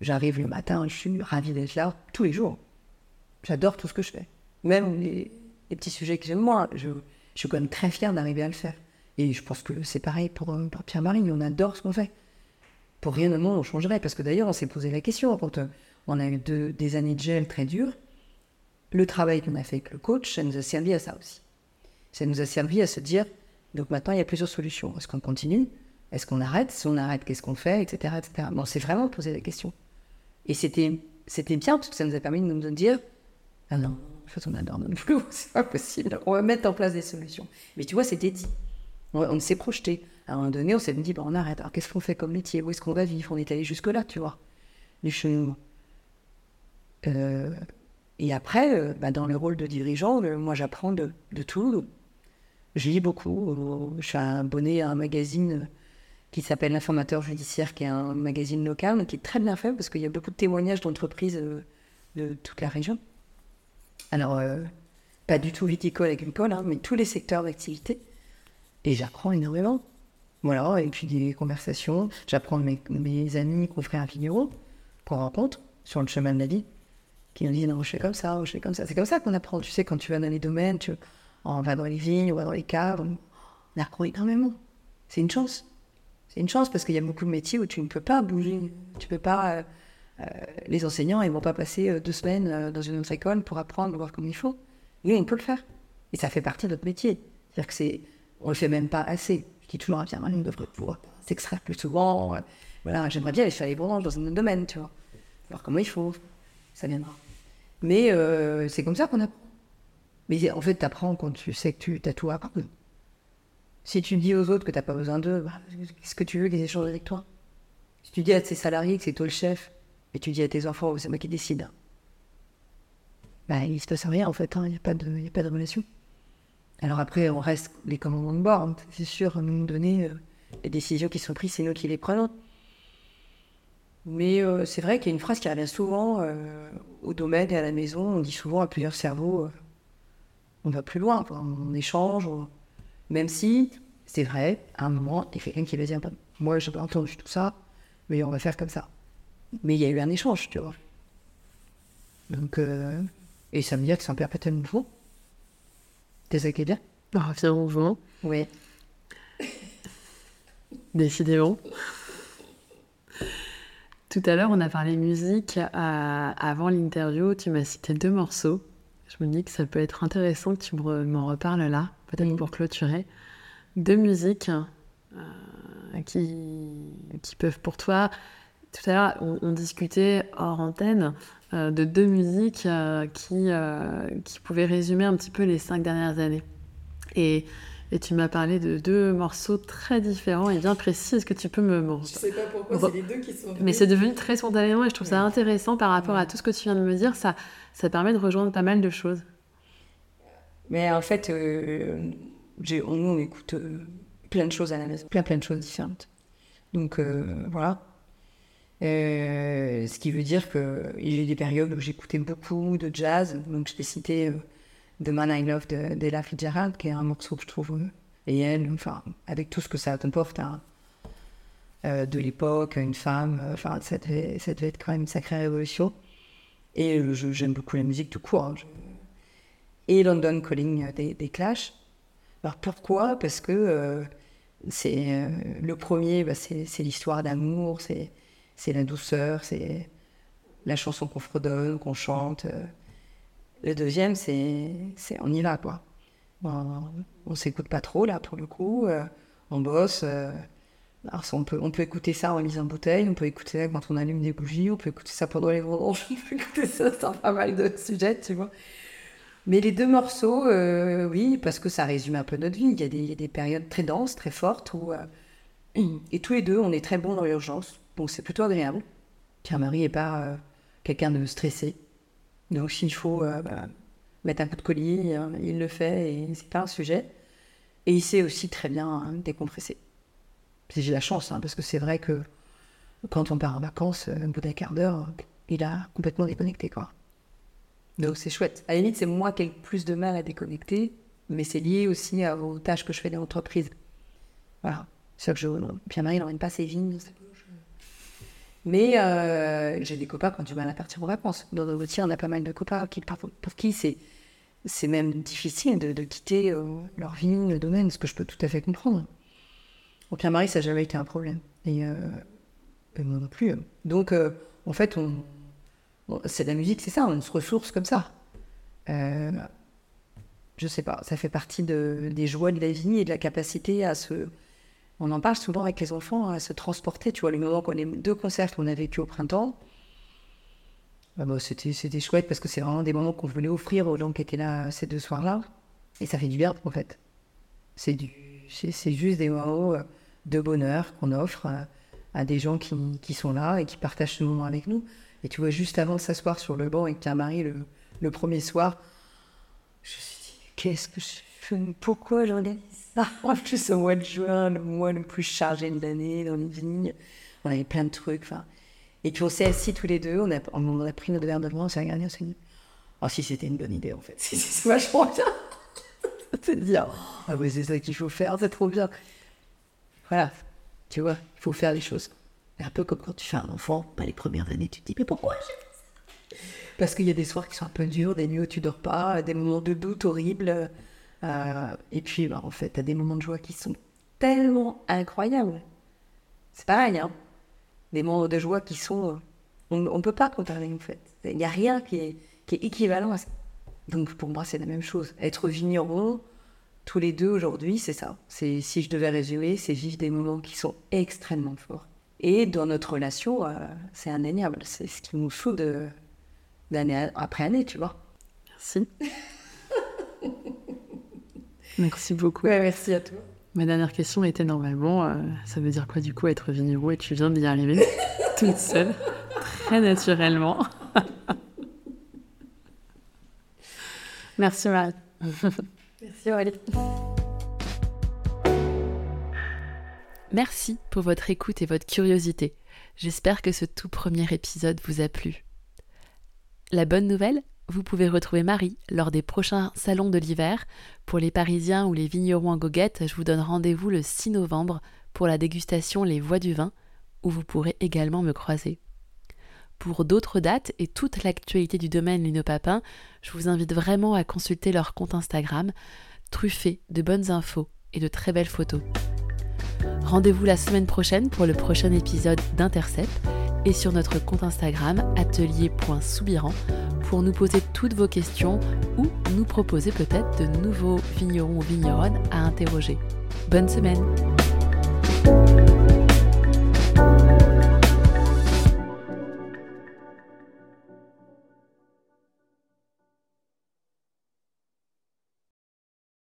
B: J'arrive le matin, je suis ravie d'être là tous les jours. J'adore tout ce que je fais. Même les, petits sujets que j'aime moi, je, je, suis quand même très fière d'arriver à le faire. Et je pense que c'est pareil pour, euh, Pierre-Marie, on adore ce qu'on fait. Pour rien au monde, on changerait. Parce que d'ailleurs, on s'est posé la question quand euh, on a eu des années de gel très dures. Le travail qu'on a fait avec le coach, ça nous a servi à ça aussi. Ça nous a servi à se dire, donc maintenant, il y a plusieurs solutions. Est-ce qu'on continue? Est-ce qu'on arrête? Si on arrête, qu'est-ce qu'on fait? Etc., etc. Bon, c'est vraiment posé la question. Et c'était, c'était bien parce que ça nous a permis de nous dire Ah non, en fait, on adore notre flou, c'est pas possible. On va mettre en place des solutions. Mais tu vois, c'était dit. On, s'est projeté. À un moment donné, on s'est dit bah, on arrête. Alors, qu'est-ce qu'on fait comme métier? Où est-ce qu'on va vivre? On est allé jusque-là, tu vois, chemins. Euh, et après, euh, bah, dans le rôle de dirigeant, euh, moi, j'apprends de, de, tout. Je lis beaucoup. Je suis abonné à un magazine qui s'appelle L'Informateur Judiciaire, qui est un magazine local, qui est très bien fait parce qu'il y a beaucoup de témoignages d'entreprises euh, de toute la région. Alors, euh, pas du tout viticole agricole, hein, mais tous les secteurs d'activité. Et j'apprends énormément. Voilà, et puis des conversations. J'apprends mes, mes, amis, confrères vignerons, qu'on rencontre sur le chemin de la vie, qui nous disent non, je fais comme ça, je fais comme ça. C'est comme ça qu'on apprend. Tu sais, quand tu vas dans les domaines, tu, on va dans les vignes, on va dans les caves, on apprend énormément. C'est une chance c'est une chance parce qu'il y a beaucoup de métiers où tu ne peux pas bouger. Tu peux pas. Euh, euh, les enseignants, ils vont pas passer euh, deux semaines dans une autre école pour apprendre, voir comme il faut. Oui, on peut le faire. Et ça fait partie de notre métier. C'est-à-dire que c'est, on le fait même pas assez. Je dis toujours à Pierre on devrait pouvoir s'extraire plus souvent. Voilà, j'aimerais bien aller faire les branches dans un autre domaine, tu vois. Voir comment il faut. Ça viendra. Mais c'est comme ça qu'on apprend. Mais en fait, tu apprends quand tu sais que tu as tout à apprendre. Si tu dis aux autres que tu n'as pas besoin d'eux, bah, qu'est-ce que tu veux qu'ils échangent avec toi? Si tu dis à tes salariés que c'est toi le chef, et tu dis à tes enfants c'est moi qui décide, bah, il se passe rien en fait, hein. il n'y a, pas de, relation. Alors après, on reste les commandants de bord, hein. c'est sûr, à un moment euh, les décisions qui sont prises, c'est nous qui les prenons. Mais euh, c'est vrai qu'il y a une phrase qui revient souvent euh, au domaine et à la maison. On dit souvent à plusieurs cerveaux, euh, on va plus loin, on échange. Même si, c'est vrai, à un moment, il y a quelqu'un qui va dire, moi, j'ai pas entendu tout ça, mais on va faire comme ça. Mais il y a eu un échange, tu vois. Donc, euh, et ça me dit que c'est un perpétuel nouveau. T'es ça qui est bien?
A: Ah, viens, on joue.
B: Oui.
A: Décidément. Tout à l'heure, on a parlé musique. euh, avant l'interview, tu m'as cité deux morceaux. Je me dis que ça peut être intéressant que tu m'en reparles là, peut-être pour clôturer. Deux musiques euh, qui, qui peuvent pour toi. Tout à l'heure, on, on discutait hors antenne euh, de deux musiques euh, qui, qui pouvaient résumer un petit peu les cinq dernières années. Et, et tu m'as parlé de deux morceaux très différents et bien précis. Est-ce que tu peux me, me-
B: sais pas pourquoi,
A: Re-
B: les deux qui sont.
A: mais c'est devenu très spontanément et je trouve ça intéressant par rapport à tout ce que tu viens de me dire. Ça, ça permet de rejoindre pas mal de choses.
B: Mais en fait, euh, j'ai- on- nous, on écoute euh, plein de choses à la maison, plein plein de choses différentes. Donc euh, voilà. Ce qui veut dire que a eu des périodes où j'écoutais beaucoup de jazz. Donc je t'ai cité euh, The Man I Love de d'Ella Fitzgerald, qui est un morceau que je trouve et elle, enfin avec tout ce que ça comporte. hein, de l'époque, une femme, enfin ça, devait, être quand même une sacrée révolution. Et j'aime beaucoup la musique tout court. hein. Et London Calling des, des Clash. Alors pourquoi? Parce que euh, c'est euh, le premier, bah, c'est l'histoire d'amour, c'est la douceur, c'est la chanson qu'on fredonne, qu'on chante. euh. Le deuxième, c'est on y va quoi. On, on s'écoute pas trop là pour le coup, on bosse. on, peut, on peut écouter ça en lisant bouteille, on peut écouter ça quand on allume des bougies, on peut écouter ça pendant les vendanges, on peut écouter ça sur pas mal de sujets, tu vois. Mais les deux morceaux, euh, oui, parce que ça résume un peu notre vie. Il y a des, périodes très denses, très fortes, euh, et tous les deux, on est très bons dans l'urgence. Donc c'est plutôt agréable. Pierre-Marie n'est pas euh, quelqu'un de stressé. Donc s'il faut bah, mettre un coup de euh, il le fait et c'est pas un sujet. Et il sait aussi très bien hein, décompresser. J'ai la chance, hein, parce que c'est vrai que quand on part en vacances, au bout d'un quart d'heure, il a complètement déconnecté, quoi. Donc c'est chouette. À la limite, c'est moi qui ai le plus de mal à déconnecter, mais c'est lié aussi aux tâches que je fais dans l'entreprise. Voilà. C'est que je, Pierre-Marie n'emmène pas ses vignes. Mais euh, j'ai des copains qui ont du mal à partir en vacances. Dans le métier, on a pas mal de copains qui, pour, qui c'est, c'est même difficile de, quitter euh, leur vie, le domaine, ce que je peux tout à fait comprendre. Pour Pierre-Marie, ça n'a jamais été un problème. Et, euh, et moi non plus. Donc, en fait, on, Bon, c'est la musique, c'est ça, on se ressource comme ça. Euh, je sais pas, ça fait partie de, des joies de la vie et de la capacité à se. On en parle souvent avec les enfants, à se transporter. Tu vois, les moments qu'on les deux concerts qu'on a vécu au printemps, ah bah, c'était, c'était chouette parce que c'est vraiment des moments qu'on voulait offrir aux gens qui étaient là ces deux soirs-là. Et ça fait du bien, en fait. C'est, du, c'est, c'est juste des moments euh, de bonheur qu'on offre à, des gens qui, qui sont là et qui partagent ce moment avec nous. Et tu vois, juste avant de s'asseoir sur le banc avec ta Marie le, le premier soir, je me suis dit, qu'est-ce que je fais? Pourquoi j'organise ça? En plus, au mois de juin, le mois le plus chargé de l'année dans les vignes, on avait plein de trucs. enfin. Et puis on s'est assis tous les deux, on a, on a pris notre verre de vin, on s'est regardé, on s'est dit, oh si c'était une bonne idée en fait, c'est vachement bien. c'est dire, ah ouais, c'est ça qu'il faut faire, c'est trop bien. Voilà, tu vois, il faut faire les choses. Un peu comme quand tu fais un enfant, pas les premières années, tu te dis, mais pourquoi j'ai fait ça? Parce qu'il y a des soirs qui sont un peu durs, des nuits où tu dors pas, des moments de doute horribles. euh, et puis, bah, en fait, tu as des moments de joie qui sont tellement incroyables. C'est pareil, hein. Des moments de joie qui sont. euh, On ne peut pas comparer, en fait. Il n'y a rien qui est, qui est équivalent à ça. Donc, pour moi, c'est la même chose. Être vigneron, tous les deux aujourd'hui, c'est ça. C'est Si je devais résumer, c'est vivre des moments qui sont extrêmement forts. Et dans notre relation, euh, c'est indéniable. C'est ce qui nous fout de, d'année après année, tu vois.
A: Merci. Merci beaucoup.
B: Ouais, merci à toi.
A: Ma dernière question était normalement, euh, ça veut dire quoi du coup être vigneron et tu viens d'y arriver toute seule, très naturellement. Merci Marie.
B: Merci Aurélie.
A: Merci pour votre écoute et votre curiosité. J'espère que ce tout premier épisode vous a plu. La bonne nouvelle, vous pouvez retrouver Marie lors des prochains salons de l'hiver. Pour les Parisiens ou les vignerons en goguette, je vous donne rendez-vous le 6 novembre pour la dégustation Les Voix du Vin, où vous pourrez également me croiser. Pour d'autres dates et toute l'actualité du domaine Linopapin, je vous invite vraiment à consulter leur compte Instagram, truffé de bonnes infos et de très belles photos. Rendez-vous la semaine prochaine pour le prochain épisode d'Intercept et sur notre compte Instagram atelier.soubiran pour nous poser toutes vos questions ou nous proposer peut-être de nouveaux vignerons ou vigneronnes à interroger. Bonne semaine